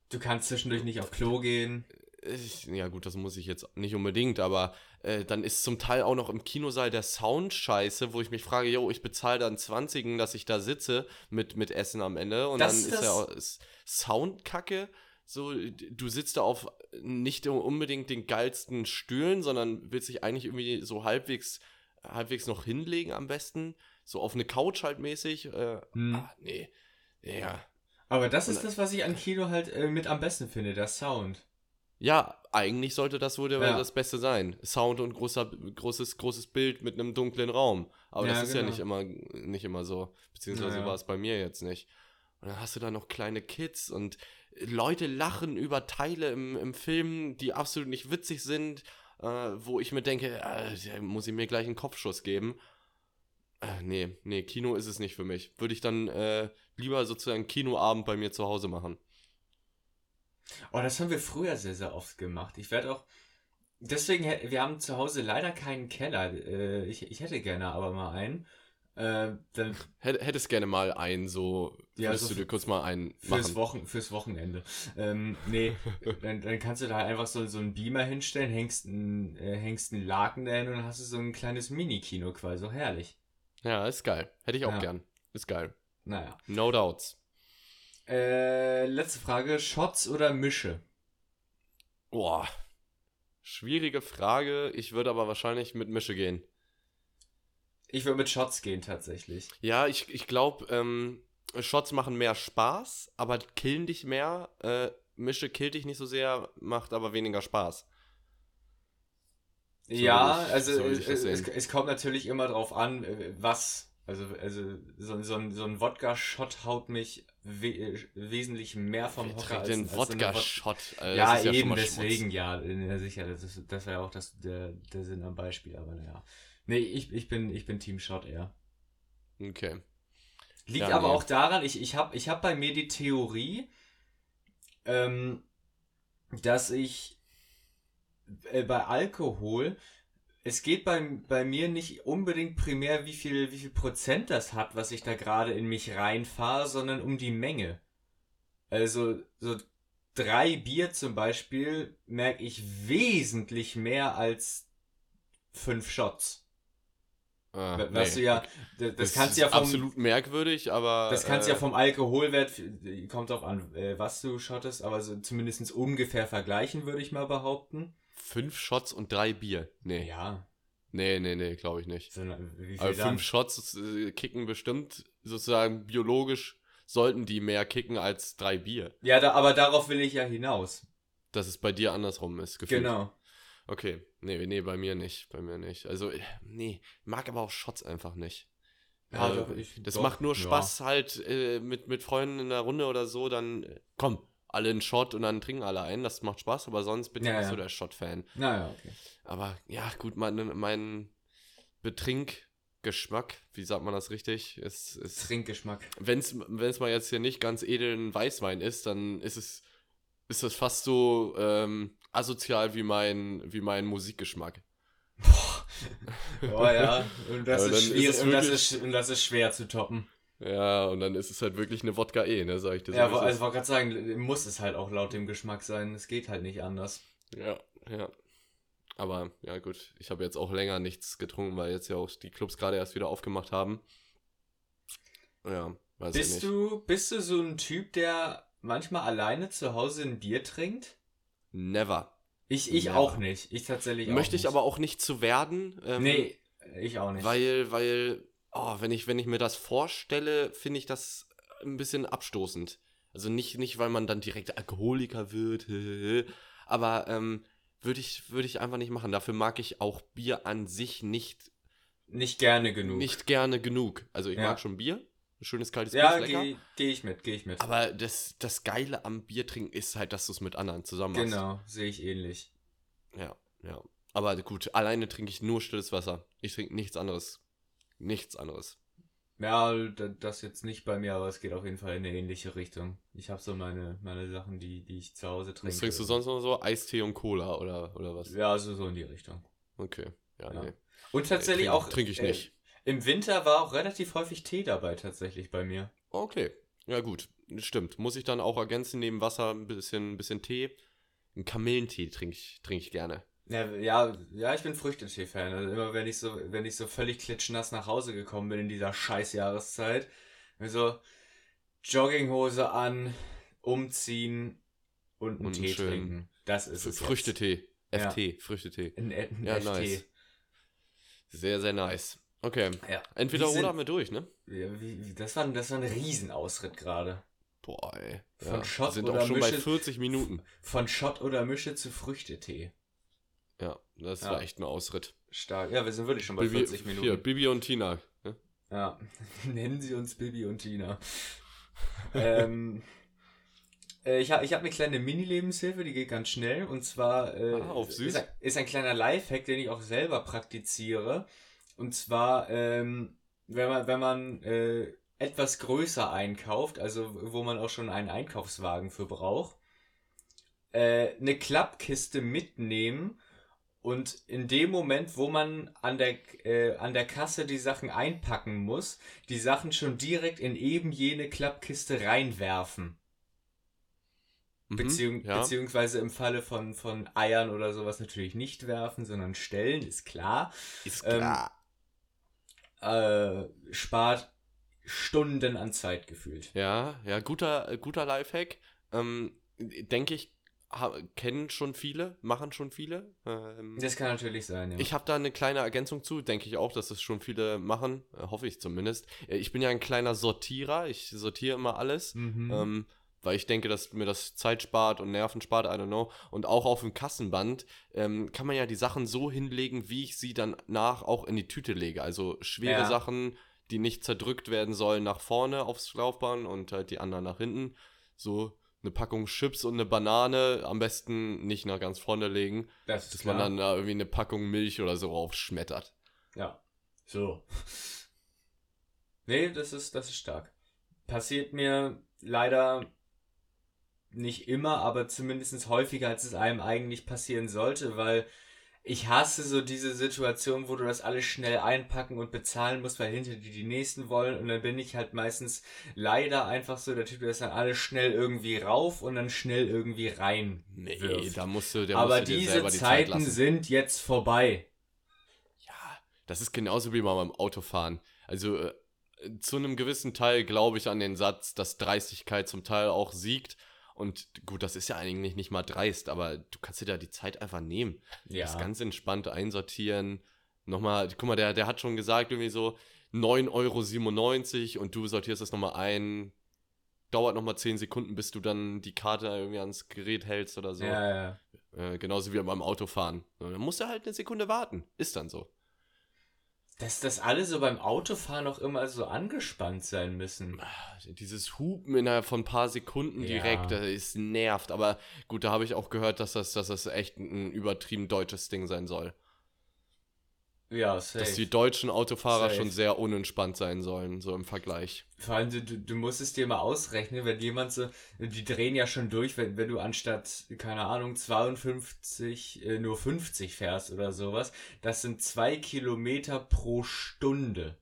Du kannst zwischendurch nicht auf Klo gehen. Ich, ja gut, das muss ich jetzt nicht unbedingt, aber äh, dann ist zum Teil auch noch im Kinosaal der Sound scheiße, wo ich mich frage, yo, ich bezahle dann 20, dass ich da sitze mit, mit Essen am Ende und das, dann ist ja auch ist Sound kacke. So, du sitzt da auf nicht unbedingt den geilsten Stühlen, sondern willst dich eigentlich irgendwie so halbwegs, halbwegs noch hinlegen am besten so auf eine Couch halt mäßig. Äh, hm. ah, nee. Ja. Aber das ist das, was ich an Kino halt äh, mit am besten finde, der Sound. Ja, eigentlich sollte das wohl ja. das Beste sein. Sound und großer, großes, großes Bild mit einem dunklen Raum. Aber ja, das ist genau. ja nicht immer, nicht immer so. Beziehungsweise ja, war es bei mir jetzt nicht. Und dann hast du da noch kleine Kids und Leute lachen über Teile im, im Film, die absolut nicht witzig sind, äh, wo ich mir denke, äh, muss ich mir gleich einen Kopfschuss geben. Äh, nee, nee, Kino ist es nicht für mich. Würde ich dann äh, lieber sozusagen Kinoabend bei mir zu Hause machen. Oh, das haben wir früher sehr, sehr oft gemacht. Ich werde auch. Deswegen, wir haben zu Hause leider keinen Keller. Äh, ich, ich hätte gerne aber mal einen. Äh, dann Hättest gerne mal einen, so ja, würdest so du dir kurz mal einen fürs machen. Wochen, fürs Wochenende. Ähm, nee, dann, dann kannst du da einfach so, so einen Beamer hinstellen, hängst einen, äh, hängst einen Laken dahin und dann hast du so ein kleines Mini-Kino quasi. So herrlich. Ja, ist geil. Hätte ich auch ja. gern. Ist geil. Naja. No doubts. Äh, letzte Frage. Shots oder Mische? Boah. Schwierige Frage. Ich würde aber wahrscheinlich mit Mische gehen. Ich würde mit Shots gehen, tatsächlich. Ja, ich, ich glaube, ähm, Shots machen mehr Spaß, aber killen dich mehr. Äh, Mische killt dich nicht so sehr, macht aber weniger Spaß. So ja, also so es, es, es, kommt natürlich immer drauf an, äh, was. Also, also so, so, so ein Wodka-Shot haut mich we wesentlich mehr vom Wer Hocker. Als, den Wodka-Shot. Also ja, ja eben deswegen, ja, ja, sicher. Das, ist, das wäre auch das, der, der Sinn am Beispiel, aber naja. Nee, ich, ich, bin, ich bin Team Shot eher. Okay. Liegt ja, aber nee. auch daran, ich, ich habe ich hab bei mir die Theorie, ähm, dass ich äh, bei Alkohol, es geht bei, bei mir nicht unbedingt primär, wie viel, wie viel Prozent das hat, was ich da gerade in mich reinfahre, sondern um die Menge. Also, so drei Bier zum Beispiel merke ich wesentlich mehr als fünf Shots. Ah, weißt nee. du ja, das, das kannst ja vom, absolut merkwürdig, aber das kannst äh, ja vom Alkoholwert kommt auch an, äh, was du schottest, aber so zumindest ungefähr vergleichen würde ich mal behaupten. Fünf Shots und drei Bier, nee. Ja. Nee, nee, nee, glaube ich nicht. Aber fünf Shots äh, kicken bestimmt sozusagen biologisch sollten die mehr kicken als drei Bier. Ja, da, aber darauf will ich ja hinaus. Dass es bei dir andersrum ist, gefühlt. Genau. Okay, nee, nee, bei mir nicht, bei mir nicht. Also, nee, mag aber auch Shots einfach nicht. Ja, also, ich, das doch, macht nur Spaß ja. halt äh, mit, mit Freunden in der Runde oder so, dann äh, komm, alle einen Shot und dann trinken alle ein, das macht Spaß, aber sonst bin ich ja, nicht so der Shot-Fan. Naja, okay. Aber ja, gut, mein, mein Betrinkgeschmack, wie sagt man das richtig? Ist, ist, Trinkgeschmack. Wenn es mal jetzt hier nicht ganz edlen Weißwein ist, dann ist es, ist es fast so, ähm, asozial wie mein, wie mein Musikgeschmack. Boah, ja. Und das, ist schwierig, ist und, das ist, und das ist schwer zu toppen. Ja, und dann ist es halt wirklich eine Wodka E, ne, sag ich dir. Ja, so, also ich wollte gerade sagen, muss es halt auch laut dem Geschmack sein. Es geht halt nicht anders. Ja, ja. Aber ja, gut, ich habe jetzt auch länger nichts getrunken, weil jetzt ja auch die Clubs gerade erst wieder aufgemacht haben. Ja, weiß bist ich nicht. Du, bist du so ein Typ, der manchmal alleine zu Hause ein Bier trinkt? Never. Ich, ich Never. auch nicht. Ich tatsächlich Möchte auch ich aber auch nicht zu werden. Ähm, nee, ich auch nicht. Weil, weil, oh, wenn ich, wenn ich mir das vorstelle, finde ich das ein bisschen abstoßend. Also nicht, nicht, weil man dann direkt Alkoholiker wird, aber ähm, würde ich, würd ich einfach nicht machen. Dafür mag ich auch Bier an sich nicht. Nicht gerne genug. Nicht gerne genug. Also ich ja. mag schon Bier, schönes kaltes ja, Bier. Ja, gehe geh ich mit, gehe ich mit. Aber das, das Geile am Bier trinken ist halt, dass du es mit anderen zusammen machst. Genau, sehe ich ähnlich. Ja, ja. Aber gut, alleine trinke ich nur stilles Wasser. Ich trinke nichts anderes. Nichts anderes. Ja, das jetzt nicht bei mir, aber es geht auf jeden Fall in eine ähnliche Richtung. Ich habe so meine, meine Sachen, die, die ich zu Hause trinke. Was trinkst du sonst noch so? Eistee und Cola oder, oder was? Ja, also so in die Richtung. Okay, ja, ja. nee. Und tatsächlich äh, trink, auch. Trinke ich nicht. Im Winter war auch relativ häufig Tee dabei, tatsächlich bei mir. Okay. Ja, gut. Stimmt. Muss ich dann auch ergänzen, neben Wasser ein bisschen, ein bisschen Tee. Einen Kamillentee trinke ich, trink ich gerne. Ja, ja, ja, ich bin Früchtetee-Fan. Also immer wenn ich so, wenn ich so völlig klitschnass nach Hause gekommen bin in dieser scheiß Jahreszeit, so Jogginghose an, umziehen und einen und Tee trinken. Das ist es. Früchtetee. FT, ja. Früchtetee. Ein, ein ja, FT. nice. Sehr, sehr nice. Okay. Ja. Entweder oder haben wir durch, ne? Ja, wie, das, war, das war ein Riesenausritt gerade. Boah, ey. Von ja, Shot sind oder auch schon Mische, bei 40 Minuten. Von Shot oder Mische zu Früchtetee. Ja, das ja. war echt ein Ausritt. Stark. Ja, wir sind wirklich schon bei Bibi, 40 Minuten. Hier, Bibi und Tina. Ja, ja. nennen Sie uns Bibi und Tina. ähm, äh, ich habe ich hab eine kleine Mini-Lebenshilfe, die geht ganz schnell. Und zwar äh, ah, auf süß. Ist, ein, ist ein kleiner Lifehack, den ich auch selber praktiziere. Und zwar, ähm, wenn man, wenn man äh, etwas größer einkauft, also wo man auch schon einen Einkaufswagen für braucht, äh, eine Klappkiste mitnehmen Und in dem Moment, wo man an der, äh, an der Kasse die Sachen einpacken muss, die Sachen schon direkt in eben jene Klappkiste reinwerfen. Mhm, Beziehung, ja. Beziehungsweise im Falle von, von Eiern oder sowas natürlich nicht werfen, sondern stellen, ist klar. Ist klar. Ähm, äh, spart Stunden an Zeit gefühlt. Ja, ja, guter, guter Lifehack. Ähm, denke ich, kennen schon viele, machen schon viele. Ähm, das kann natürlich sein, ja. Ich habe da eine kleine Ergänzung zu, denke ich auch, dass es schon viele machen, äh, hoffe ich zumindest. Äh, ich bin ja ein kleiner Sortierer, ich sortiere immer alles, mhm. ähm, weil ich denke, dass mir das Zeit spart und Nerven spart, I don't know. Und auch auf dem Kassenband ähm, kann man ja die Sachen so hinlegen, wie ich sie dann nach auch in die Tüte lege. Also schwere ja. Sachen, die nicht zerdrückt werden sollen, nach vorne aufs Laufbahn und halt die anderen nach hinten. So eine Packung Chips und eine Banane am besten nicht nach ganz vorne legen, das dass klar. man dann da irgendwie eine Packung Milch oder so raufschmettert. Ja, so. nee, das ist, das ist stark. Passiert mir leider nicht immer, aber zumindest häufiger, als es einem eigentlich passieren sollte, weil ich hasse so diese Situation, wo du das alles schnell einpacken und bezahlen musst, weil hinter dir die nächsten wollen und dann bin ich halt meistens leider einfach so der Typ, der das dann alles schnell irgendwie rauf und dann schnell irgendwie rein. Nee, wirft. da musst du, der Aber musst du diese die Zeiten Zeit sind jetzt vorbei. Ja, das ist genauso wie beim Autofahren. Also äh, zu einem gewissen Teil glaube ich an den Satz, dass Dreistigkeit zum Teil auch siegt und gut, das ist ja eigentlich nicht mal dreist, aber du kannst dir da die Zeit einfach nehmen. Ja. Das ganz entspannt einsortieren. Nochmal, guck mal, der, der hat schon gesagt, irgendwie so 9,97 Euro und du sortierst das nochmal ein. Dauert nochmal 10 Sekunden, bis du dann die Karte irgendwie ans Gerät hältst oder so. Ja, ja. Äh, genauso wie beim Autofahren. Dann musst du halt eine Sekunde warten. Ist dann so dass das alle so beim Autofahren auch immer so angespannt sein müssen. Dieses Hupen innerhalb von ein paar Sekunden direkt, ja. das ist nervt. Aber gut, da habe ich auch gehört, dass das, dass das echt ein übertrieben deutsches Ding sein soll. Ja, safe. Dass die deutschen Autofahrer safe. schon sehr unentspannt sein sollen, so im Vergleich. Vor allem, du, du musst es dir mal ausrechnen, wenn jemand so, die drehen ja schon durch, wenn, wenn du anstatt, keine Ahnung, 52 äh, nur 50 fährst oder sowas. Das sind zwei Kilometer pro Stunde.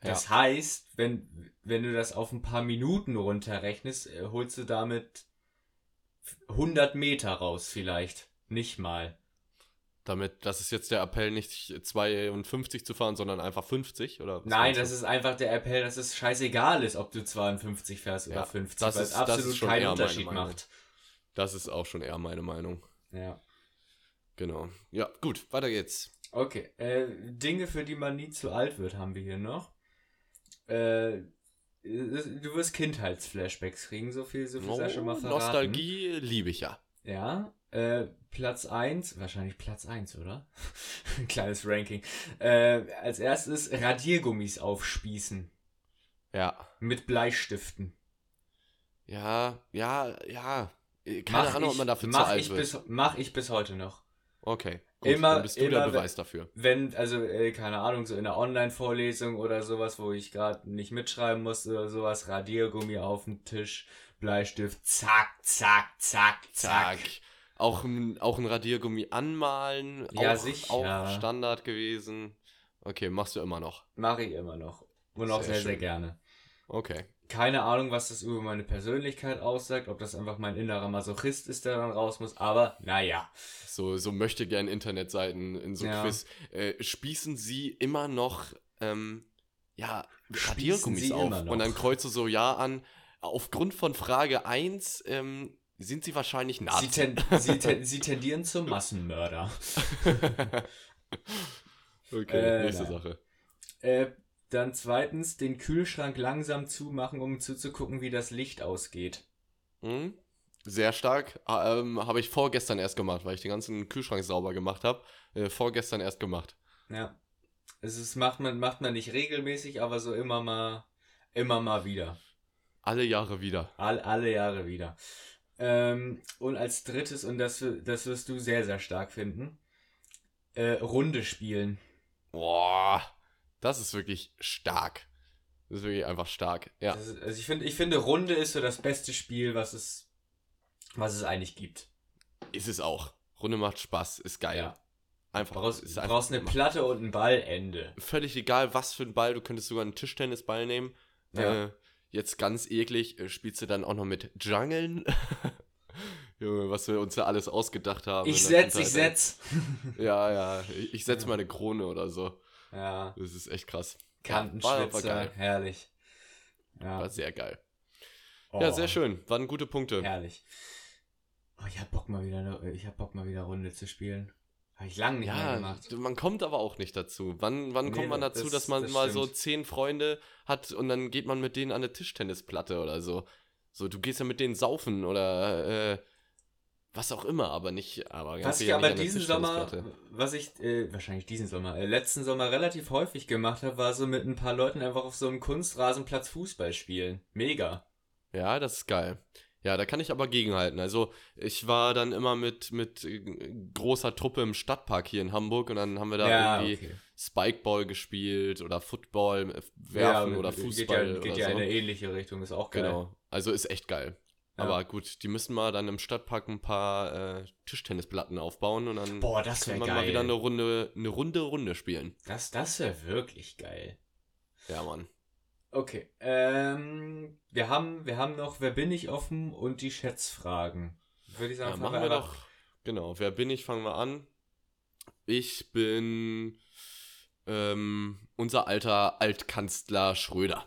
Das ja. heißt, wenn, wenn du das auf ein paar Minuten runterrechnest, äh, holst du damit 100 Meter raus vielleicht. Nicht mal. Damit, das ist jetzt der Appell, nicht 52 zu fahren, sondern einfach 50, oder? Nein, das ist einfach der Appell, dass es scheißegal ist, ob du 52 fährst oder ja, 50, das weil ist, es absolut keinen Unterschied macht. Das ist auch schon eher meine Meinung. Ja. Genau. Ja, gut, weiter geht's. Okay, äh, Dinge, für die man nie zu alt wird, haben wir hier noch. Äh, du wirst Kindheitsflashbacks kriegen, so viel, so viel oh, sei schon mal verraten. Nostalgie liebe ich ja. Ja, äh, Platz 1, wahrscheinlich Platz 1, oder? Ein kleines Ranking. Äh, als erstes Radiergummis aufspießen. Ja. Mit Bleistiften. Ja, ja, ja. Keine mach Ahnung, ich, ob man dafür zu alt wird. Bis, mach ich bis heute noch. Okay. Gut, immer, dann bist du immer, der Beweis dafür. Wenn, also, äh, keine Ahnung, so in einer Online-Vorlesung oder sowas, wo ich gerade nicht mitschreiben muss oder sowas, Radiergummi auf dem Tisch, Bleistift, zack, zack, zack, zack. zack. Auch, auch ein Radiergummi anmalen, ja, auch, sicher. auch Standard gewesen. Okay, machst du immer noch? Mache ich immer noch. Und auch sehr, sehr, sehr gerne. Okay. Keine Ahnung, was das über meine Persönlichkeit aussagt, ob das einfach mein innerer Masochist ist, der dann raus muss, aber naja. So, so möchte gern Internetseiten in so ja. Quiz. Äh, spießen sie immer noch, ähm, ja, Radiergummis auf? Und dann kreuzt du so Ja an, aufgrund von Frage 1 ähm, sind sie wahrscheinlich Nazi. Sie, ten, sie, ten, sie tendieren zum Massenmörder. okay, äh, nächste Sache. Äh, dann zweitens den Kühlschrank langsam zumachen, um zuzugucken, wie das Licht ausgeht. Mhm. Sehr stark. Ah, ähm, habe ich vorgestern erst gemacht, weil ich den ganzen Kühlschrank sauber gemacht habe. Äh, vorgestern erst gemacht. Ja. Es ist, macht, man, macht man nicht regelmäßig, aber so immer mal, immer mal wieder. Alle Jahre wieder. All, alle Jahre wieder. Ähm, und als drittes, und das, das wirst du sehr, sehr stark finden, äh, Runde spielen. Boah, das ist wirklich stark. Das ist wirklich einfach stark, ja. Ist, also ich finde, ich finde, Runde ist so das beste Spiel, was es, was es eigentlich gibt. Ist es auch. Runde macht Spaß, ist geil. Ja. Einfach. Du brauchst, du brauchst eine Platte und ein Ballende. Völlig egal, was für ein Ball. Du könntest sogar einen Tischtennisball nehmen. Ja. Äh, jetzt ganz eklig, äh, spielst du dann auch noch mit Jungeln. Junge, was wir uns ja alles ausgedacht haben. Ich setz, ich setz. ja, ja, ich setz mal eine Krone oder so. Ja. Das ist echt krass. Kantenschwitzer, ja, herrlich. Ja. War sehr geil. Oh. Ja, sehr schön. Waren gute Punkte. Herrlich. Oh, ich hab Bock mal wieder, eine, ich hab Bock mal wieder Runde zu spielen. Habe ich lange nicht ja, mehr gemacht. Man kommt aber auch nicht dazu. Wann, wann nee, kommt man dazu, das, dass man das mal so zehn Freunde hat und dann geht man mit denen an eine Tischtennisplatte oder so? So, du gehst ja mit denen saufen oder äh, was auch immer, aber nicht. Aber was ich aber diesen Sommer, was ich äh, wahrscheinlich diesen Sommer, äh, letzten Sommer relativ häufig gemacht habe, war so mit ein paar Leuten einfach auf so einem Kunstrasenplatz Fußball spielen. Mega. Ja, das ist geil. Ja, da kann ich aber gegenhalten. Also ich war dann immer mit, mit äh, großer Truppe im Stadtpark hier in Hamburg und dann haben wir da ja, irgendwie okay. Spikeball gespielt oder Football äh, werfen ja, oder Fußball. Geht ja, geht ja so. in eine ähnliche Richtung, ist auch geil. Genau, also ist echt geil. Ja. Aber gut, die müssen mal dann im Stadtpark ein paar äh, Tischtennisplatten aufbauen und dann Boah, das kann man geil. mal wieder eine Runde, eine Runde Runde spielen. Das, das wäre wirklich geil. Ja, Mann. Okay. Ähm, wir haben, wir haben noch, wer bin ich offen und die Schätzfragen. Würde ich sagen, ja, machen wir doch. Genau, wer bin ich, fangen wir an. Ich bin ähm, unser alter Altkanzler Schröder.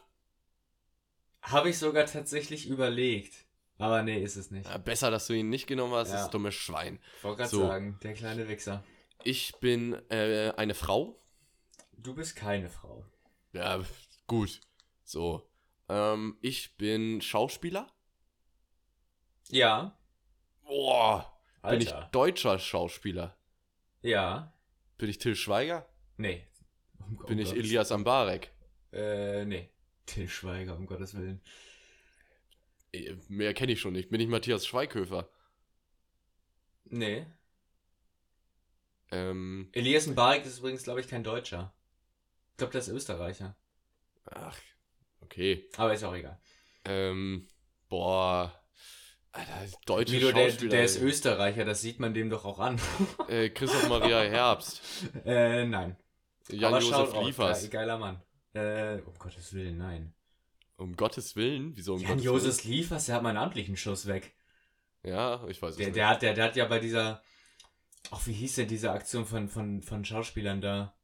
Habe ich sogar tatsächlich überlegt. Aber nee, ist es nicht. Ja, besser, dass du ihn nicht genommen hast, ja. das dumme Schwein. Ich wollte gerade so. sagen, der kleine Wichser. Ich bin äh, eine Frau. Du bist keine Frau. Ja, gut. So. Ähm, ich bin Schauspieler. Ja. Boah. Alter. Bin ich deutscher Schauspieler? Ja. Bin ich Till Schweiger? Nee. Um bin ich Elias Ambarek? Äh, nee. Till Schweiger, um Gottes Willen. Äh, mehr kenne ich schon nicht. Bin ich Matthias Schweighöfer? Nee. Ähm, Elias Mbarek ist übrigens, glaube ich, kein Deutscher. Ich glaube, der ist Österreicher. Ach, Okay. Aber ist auch egal. Ähm, boah. Alter, deutsche Milo, der, der ist Österreicher, das sieht man dem doch auch an. äh, Christoph Maria Herbst. Äh, nein. Jan-Josef Liefers. Ge geiler Mann. Äh, um Gottes Willen, nein. Um Gottes Willen? Wieso um Jan-Josef Liefers, der hat meinen amtlichen Schuss weg. Ja, ich weiß es der, nicht. Der hat, der, der hat ja bei dieser, ach, wie hieß denn diese Aktion von, von, von Schauspielern da?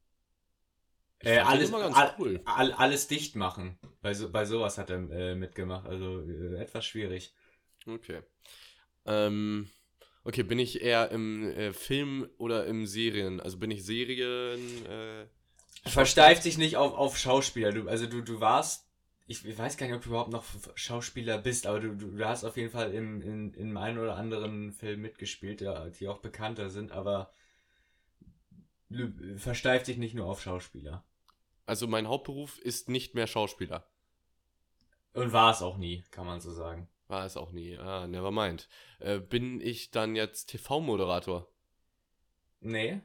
Äh, alles, all, cool. all, alles dicht machen. Bei, so, bei sowas hat er äh, mitgemacht. Also äh, etwas schwierig. Okay. Ähm, okay, bin ich eher im äh, Film oder im Serien? Also bin ich Serien. Äh, Versteif dich nicht auf, auf Schauspieler. Du, also du, du warst. Ich, ich weiß gar nicht, ob du überhaupt noch Schauspieler bist, aber du, du, hast auf jeden Fall im, in, in einem oder anderen Film mitgespielt, ja, die auch bekannter sind, aber versteif dich nicht nur auf Schauspieler. Also mein Hauptberuf ist nicht mehr Schauspieler. Und war es auch nie, kann man so sagen. War es auch nie. Ah, never mind. Äh, bin ich dann jetzt TV-Moderator? Nee.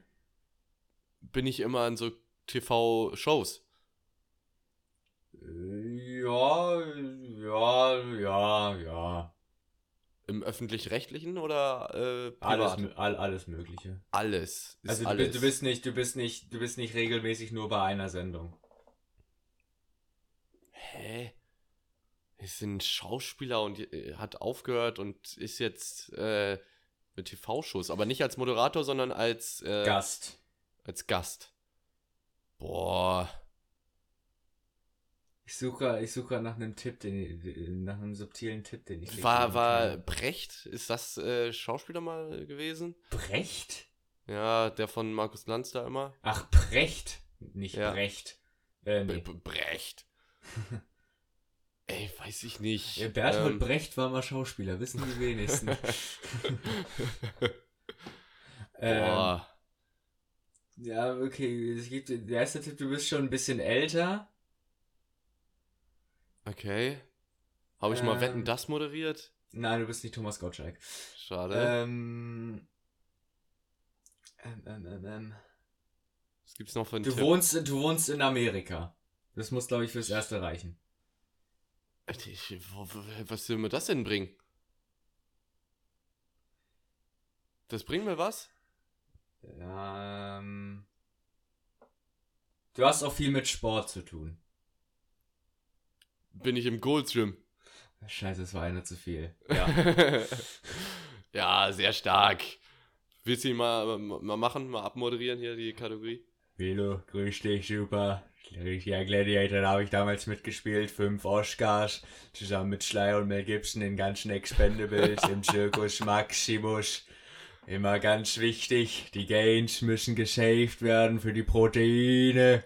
Bin ich immer an so TV-Shows? Äh, ja, ja, ja, ja. Im öffentlich-rechtlichen oder äh, privat? Alles, all, alles Mögliche. Alles. also du, alles. du, bist nicht, du bist nicht, du bist nicht regelmäßig nur bei einer Sendung. Hä? Ist ein Schauspieler und äh, hat aufgehört und ist jetzt äh, mit TV-Shows, aber nicht als Moderator, sondern als äh, Gast. Als Gast. Boah. Ich suche, ich suche nach einem Tipp, den, nach einem subtilen Tipp, den ich. War, war Brecht? Ist das äh, Schauspieler mal gewesen? Brecht? Ja, der von Markus Lanz da immer. Ach, Brecht, nicht ja. Brecht. Äh, nee. Brecht. Ey, weiß ich nicht. Ja, Bertolt ähm, Brecht war mal Schauspieler, wissen die wenigsten. ähm, ja, okay. Es gibt, der erste Tipp, du bist schon ein bisschen älter. Okay. Habe ich ähm, mal Wetten das moderiert? Nein, du bist nicht Thomas Gottschalk. Schade. Ähm, ähm, ähm, ähm, ähm. Was gibt's noch für einen du Tipp? Wohnst, du wohnst in Amerika. Das muss, glaube ich, fürs Erste reichen. Ich, wo, was soll mir das denn bringen? Das bringt mir was? Ähm, Du hast auch viel mit Sport zu tun. Bin ich im Gold Gym. Scheiße, es war einer zu viel. Ja. ja, sehr stark. Willst du ihn mal, mal machen, mal abmoderieren hier, die Kategorie? Velo, grüß dich, super. Ja, Gladiator, da habe ich damals mitgespielt. Fünf Oscars, zusammen mit Schleier und Mel Gibson in ganzen Expendables, im Zirkus Maximus. Immer ganz wichtig, die Gains müssen gesaved werden für die Proteine.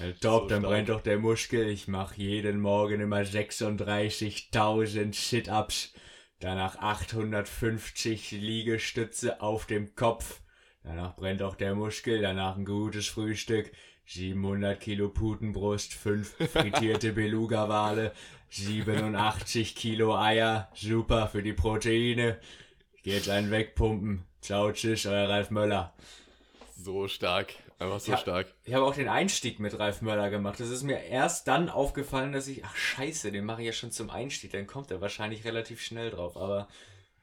Ja, top, so dann brennt doch der Muskel. Ich mache jeden Morgen immer 36.000 Sit-Ups. Danach 850 Liegestütze auf dem Kopf. Danach brennt auch der Muskel. Danach ein gutes Frühstück. 700 Kilo Putenbrust, 5 frittierte Beluga-Wale, 87 Kilo Eier. Super für die Proteine. Geht's einen wegpumpen. Ciao, tschüss, euer Ralf Möller. So stark. Einfach so ich stark. Ich habe auch den Einstieg mit Ralf Möller gemacht. Das ist mir erst dann aufgefallen, dass ich, ach scheiße, den mache ich ja schon zum Einstieg. Dann kommt er wahrscheinlich relativ schnell drauf. Aber.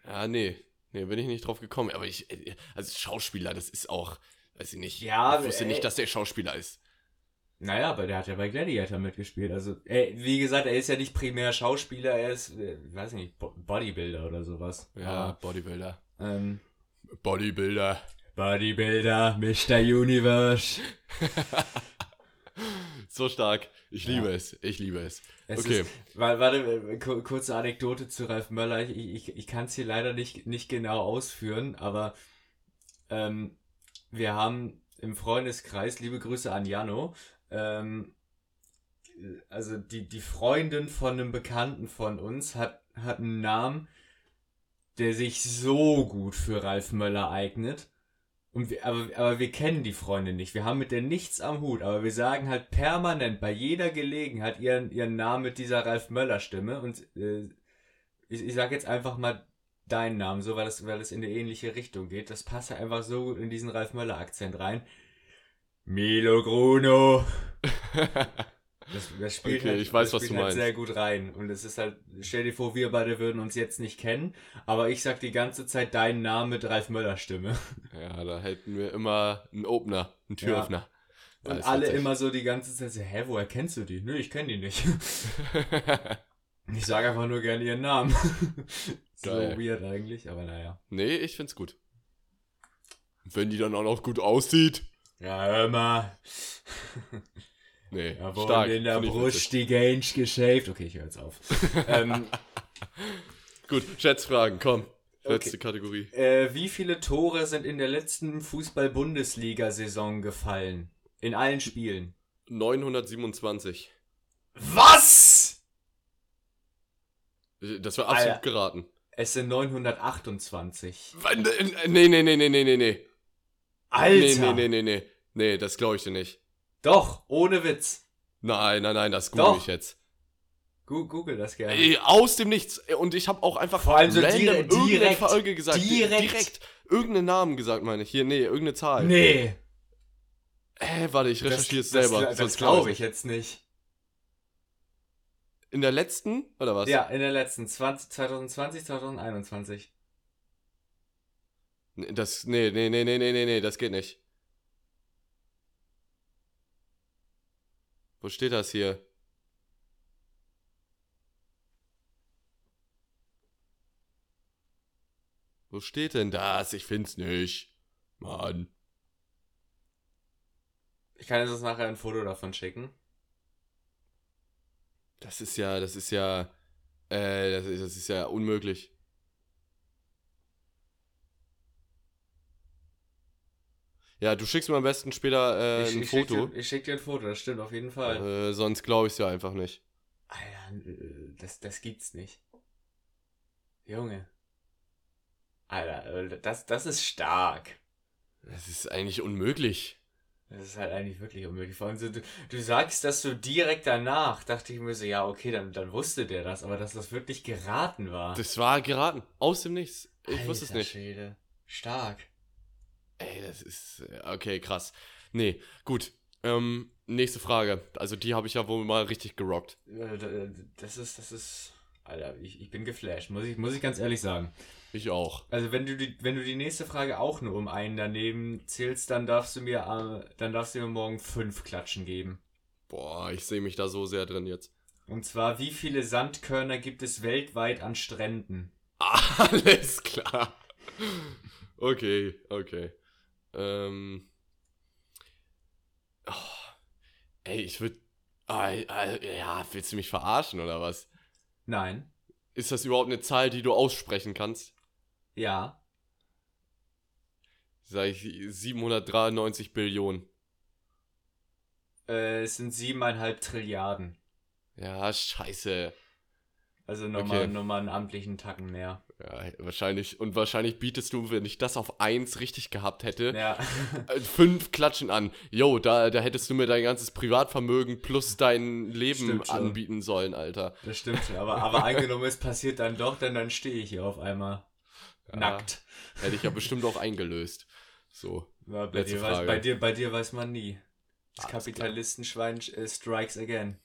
Ja, nee. Nee, bin ich nicht drauf gekommen. Aber ich, also Schauspieler, das ist auch, weiß ich nicht. Ja, ich wusste ey, nicht, dass der Schauspieler ist. Naja, aber der hat ja bei Gladiator mitgespielt. Also, ey, wie gesagt, er ist ja nicht primär Schauspieler, er ist, äh, weiß ich nicht, Bodybuilder oder sowas. Ja, aber, Bodybuilder. Ähm, Bodybuilder. Bodybuilder, Mr. Universe. so stark. Ich liebe ja. es. Ich liebe es. es okay. Ist, warte, kurze Anekdote zu Ralf Möller. Ich, ich, ich kann es hier leider nicht, nicht genau ausführen, aber ähm, wir haben im Freundeskreis, liebe Grüße an Jano, ähm, also die, die Freundin von einem Bekannten von uns hat, hat einen Namen, der sich so gut für Ralf Möller eignet. Und wir, aber, aber wir kennen die Freundin nicht. Wir haben mit der nichts am Hut, aber wir sagen halt permanent bei jeder Gelegenheit ihren, ihren Namen mit dieser Ralf Möller Stimme. Und äh, ich, ich sage jetzt einfach mal deinen Namen, so weil es weil es in eine ähnliche Richtung geht. Das passt ja einfach so gut in diesen Ralf Möller Akzent rein. Milo Gruno. Das, das spielt okay, halt, ich weiß, was du halt meinst. sehr gut rein. Und es ist halt, stell dir vor, wir beide würden uns jetzt nicht kennen, aber ich sag die ganze Zeit deinen Namen mit Ralf Möller Stimme. Ja, da hätten wir immer einen Opener, einen Türöffner. Ja. Und alle immer so die ganze Zeit so, hä, woher kennst du die? Nö, ich kenne die nicht. ich sage einfach nur gerne ihren Namen. so Geil. weird eigentlich, aber naja. Nee, ich find's gut. Wenn die dann auch noch gut aussieht. Ja, hör mal. Nee, ja, stark. in der Brust die Gange geshaved. Okay, ich höre jetzt auf. ähm, Gut, Schätzfragen, komm. Letzte okay. Kategorie. Äh, wie viele Tore sind in der letzten Fußball-Bundesliga-Saison gefallen? In allen Spielen? 927. Was? Das war absolut Alter, geraten. Es sind 928. Nee, nee, nee, nee, nee, nee, nee. Alter! Nee, nee, nee, nee, nee. Nee, das glaube ich dir nicht. Doch, ohne Witz. Nein, nein, nein, das google ich jetzt. Google das gerne. Ey, aus dem Nichts. Und ich habe auch einfach Vor allem so direkt, direkt, Folge gesagt. Direkt. direkt. Irgendeinen Namen gesagt, meine ich. Hier, nee, irgendeine Zahl. Nee. Äh, warte, ich recherchiere es selber. Das, das glaube ich jetzt nicht. In der letzten, oder was? Ja, in der letzten. 20, 2020, 2021. Das, nee, nee, nee, nee, nee, nee, nee, das geht nicht. Wo steht das hier? Wo steht denn das? Ich find's nicht. Mann. Ich kann jetzt nachher ein Foto davon schicken. Das ist ja, das ist ja, äh, das ist, das ist ja unmöglich. Ja, du schickst mir am besten später äh, ich, ein ich Foto. Schick dir, ich schick dir ein Foto, das stimmt auf jeden Fall. Äh, sonst glaube ich es ja einfach nicht. Alter, äh, das, das gibt's nicht. Junge. Alter, äh, das, das ist stark. Das ist eigentlich unmöglich. Das ist halt eigentlich wirklich unmöglich. Vor allem so, du, du sagst das so direkt danach, dachte ich mir so, ja, okay, dann, dann wusste der das, aber dass das wirklich geraten war. Das war geraten. Aus dem Nichts. Ich Alter wusste es nicht. Schwede. Stark. Ey, das ist. Äh, okay, krass. Nee, gut. Ähm, nächste Frage. Also die habe ich ja wohl mal richtig gerockt. Äh, das ist, das ist Alter, ich, ich bin geflasht, muss ich, muss ich ganz ehrlich sagen. Ich auch. Also wenn du die, wenn du die nächste Frage auch nur um einen daneben zählst, dann darfst du mir, äh, dann darfst du mir morgen fünf Klatschen geben. Boah, ich sehe mich da so sehr drin jetzt. Und zwar, wie viele Sandkörner gibt es weltweit an Stränden? Alles klar. Okay, okay. Ähm. Oh, ey, ich würde. Ah, ja, willst du mich verarschen oder was? Nein. Ist das überhaupt eine Zahl, die du aussprechen kannst? Ja. Sag ich 793 Billionen. Äh, es sind siebeneinhalb Trilliarden. Ja, scheiße. Also nochmal okay. noch einen amtlichen Tacken mehr. Ja, wahrscheinlich. Und wahrscheinlich bietest du, wenn ich das auf 1 richtig gehabt hätte, ja. Äh, fünf Klatschen an. Jo, da, da hättest du mir dein ganzes Privatvermögen plus dein Leben anbieten sollen, Alter. Das stimmt schon. Aber, aber angenommen, es passiert dann doch, denn dann stehe ich hier auf einmal ja, nackt. Hätte ich ja bestimmt auch eingelöst. So. Ja, bei, dir weiß, bei, dir, bei dir weiß man nie. Das Kapitalistenschwein äh, strikes again.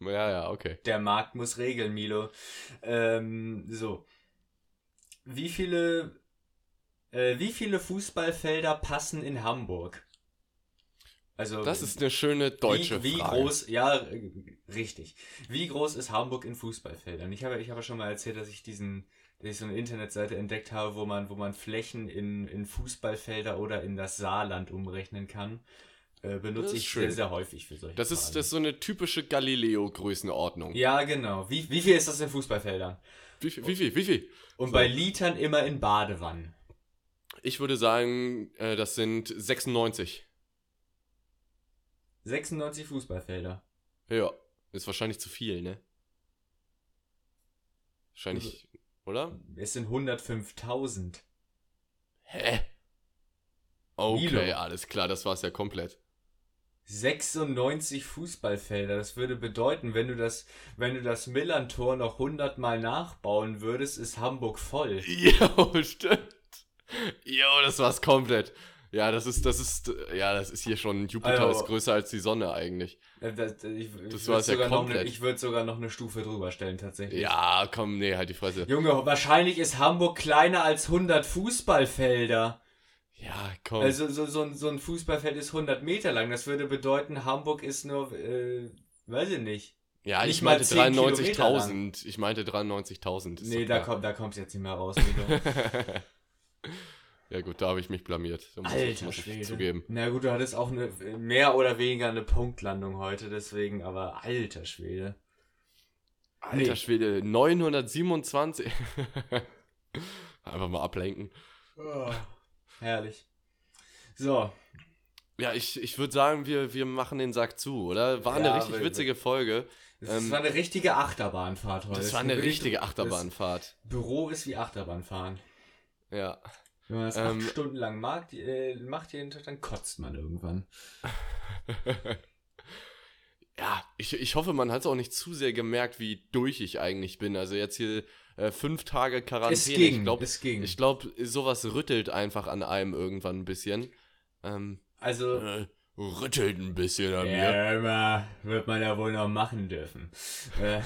Ja, ja, okay. Der Markt muss regeln, Milo. Ähm, so. Wie viele, äh, wie viele Fußballfelder passen in Hamburg? Also, das ist eine schöne deutsche wie, wie Frage. groß, ja, richtig. Wie groß ist Hamburg in Fußballfeldern? Ich habe, ich habe schon mal erzählt, dass ich diesen, dass ich so eine Internetseite entdeckt habe, wo man, wo man Flächen in, in Fußballfelder oder in das Saarland umrechnen kann. Äh, benutze ich schön. sehr, sehr häufig für solche Das ist, das ist so eine typische Galileo-Größenordnung. Ja, genau. Wie, wie viel ist das in Fußballfeldern? Wie viel, wie viel, wie viel? Und so. bei Litern immer in Badewannen. Ich würde sagen, äh, das sind 96. 96 Fußballfelder. Ja, ist wahrscheinlich zu viel, ne? Wahrscheinlich, also, oder? Es sind 105.000. Hä? Okay, Milo. alles klar, das war's ja komplett. 96 Fußballfelder. Das würde bedeuten, wenn du das, wenn du das Millantor noch 100 Mal nachbauen würdest, ist Hamburg voll. Jo, stimmt. Jo, das war's komplett. Ja, das ist, das ist, ja, das ist hier schon, Jupiter also, ist größer als die Sonne eigentlich. Äh, das, ich, das war's ja komplett. Eine, ich würde sogar noch eine Stufe drüber stellen, tatsächlich. Ja, komm, nee, halt die Fresse. Junge, wahrscheinlich ist Hamburg kleiner als 100 Fußballfelder. Ja, komm. Also so, so, so ein Fußballfeld ist 100 Meter lang. Das würde bedeuten, Hamburg ist nur, äh, weiß ich nicht. Ja, nicht ich meinte 93.000. Ich meinte 93.000. Nee, da, komm, da kommst du jetzt nicht mehr raus. ja gut, da habe ich mich blamiert. Da muss Alter ich, muss ich zugeben. Na gut, du hattest auch eine, mehr oder weniger eine Punktlandung heute, deswegen, aber alter Schwede. Alter nee. Schwede, 927. Einfach mal ablenken. Oh. Herrlich. So. Ja, ich, ich würde sagen, wir, wir machen den Sack zu, oder? War eine richtig witzige Folge. Es ähm, war eine richtige Achterbahnfahrt heute. Das war eine richtige Achterbahnfahrt. Büro ist wie Achterbahnfahren. Ja. Wenn man das ähm, acht Stunden lang mag, äh, macht jeden Tag, dann kotzt man irgendwann. ja, ich, ich hoffe, man hat es auch nicht zu sehr gemerkt, wie durch ich eigentlich bin. Also jetzt hier äh, fünf Tage Quarantäne. Es ging, ich glaube, ich glaube, sowas rüttelt einfach an einem irgendwann ein bisschen. Ähm, also äh, rüttelt ein bisschen an ja, mir. wird man ja wohl noch machen dürfen. Äh,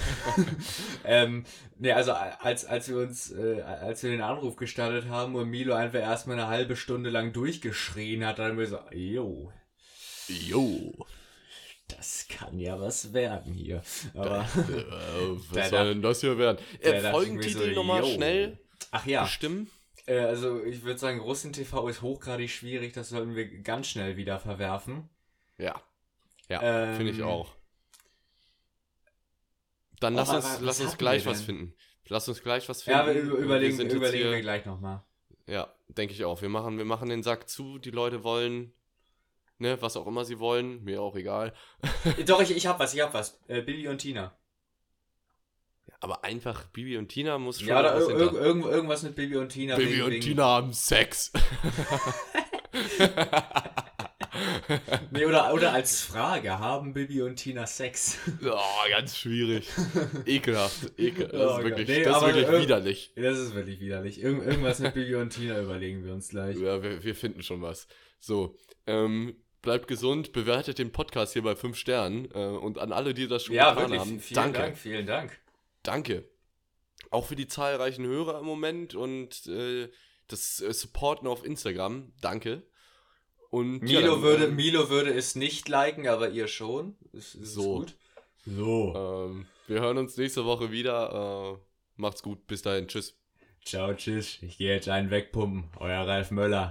ähm, ne, also als, als wir uns, äh, als wir den Anruf gestartet haben und Milo einfach erstmal eine halbe Stunde lang durchgeschrien hat, dann haben wir so, jo. Jo das kann ja was werden hier. Aber äh, was soll denn das hier werden? Äh, Folgentitel so, nochmal schnell Ach ja. bestimmen. Äh, also ich würde sagen, Russen TV ist hochgradig schwierig, das sollten wir ganz schnell wieder verwerfen. Ja. Ja, ähm, finde ich auch. Dann lass uns, lass uns gleich was finden. Lass uns gleich was finden. Ja, wir überlegen, wir, überlegen wir gleich nochmal. Ja, denke ich auch. Wir machen, wir machen den Sack zu, die Leute wollen ne, was auch immer sie wollen, mir auch egal. Doch, ich, ich hab was, ich hab was. Äh, Bibi und Tina. Aber einfach Bibi und Tina muss schon. Ja, oder ir ir irgend, irgendwas mit Bibi und Tina. Bibi wegen, und wegen... Tina haben Sex. nee, oder, oder als Frage, haben Bibi und Tina Sex? Oh, ganz schwierig. Ekelhaft. Ekel. Das ist wirklich, nee, das ist wirklich widerlich. Das ist wirklich widerlich. Irgend, irgendwas mit Bibi und Tina überlegen wir uns gleich. Ja, wir, wir finden schon was. So, ähm, bleibt gesund, bewertet den Podcast hier bei 5 Sternen äh, und an alle, die das schon ja, getan wirklich, haben, vielen danke. Dank, vielen Dank. Danke. auch für die zahlreichen Hörer im Moment und äh, das äh, Supporten auf Instagram. Danke. Und Milo, ja, dann, würde, ähm, Milo würde es nicht liken, aber ihr schon. Ist, ist so. gut. So. Ähm, wir hören uns nächste Woche wieder. Äh, macht's gut. Bis dahin. Tschüss. Ciao, tschüss. Ich gehe jetzt einen wegpumpen. Euer Ralf Möller.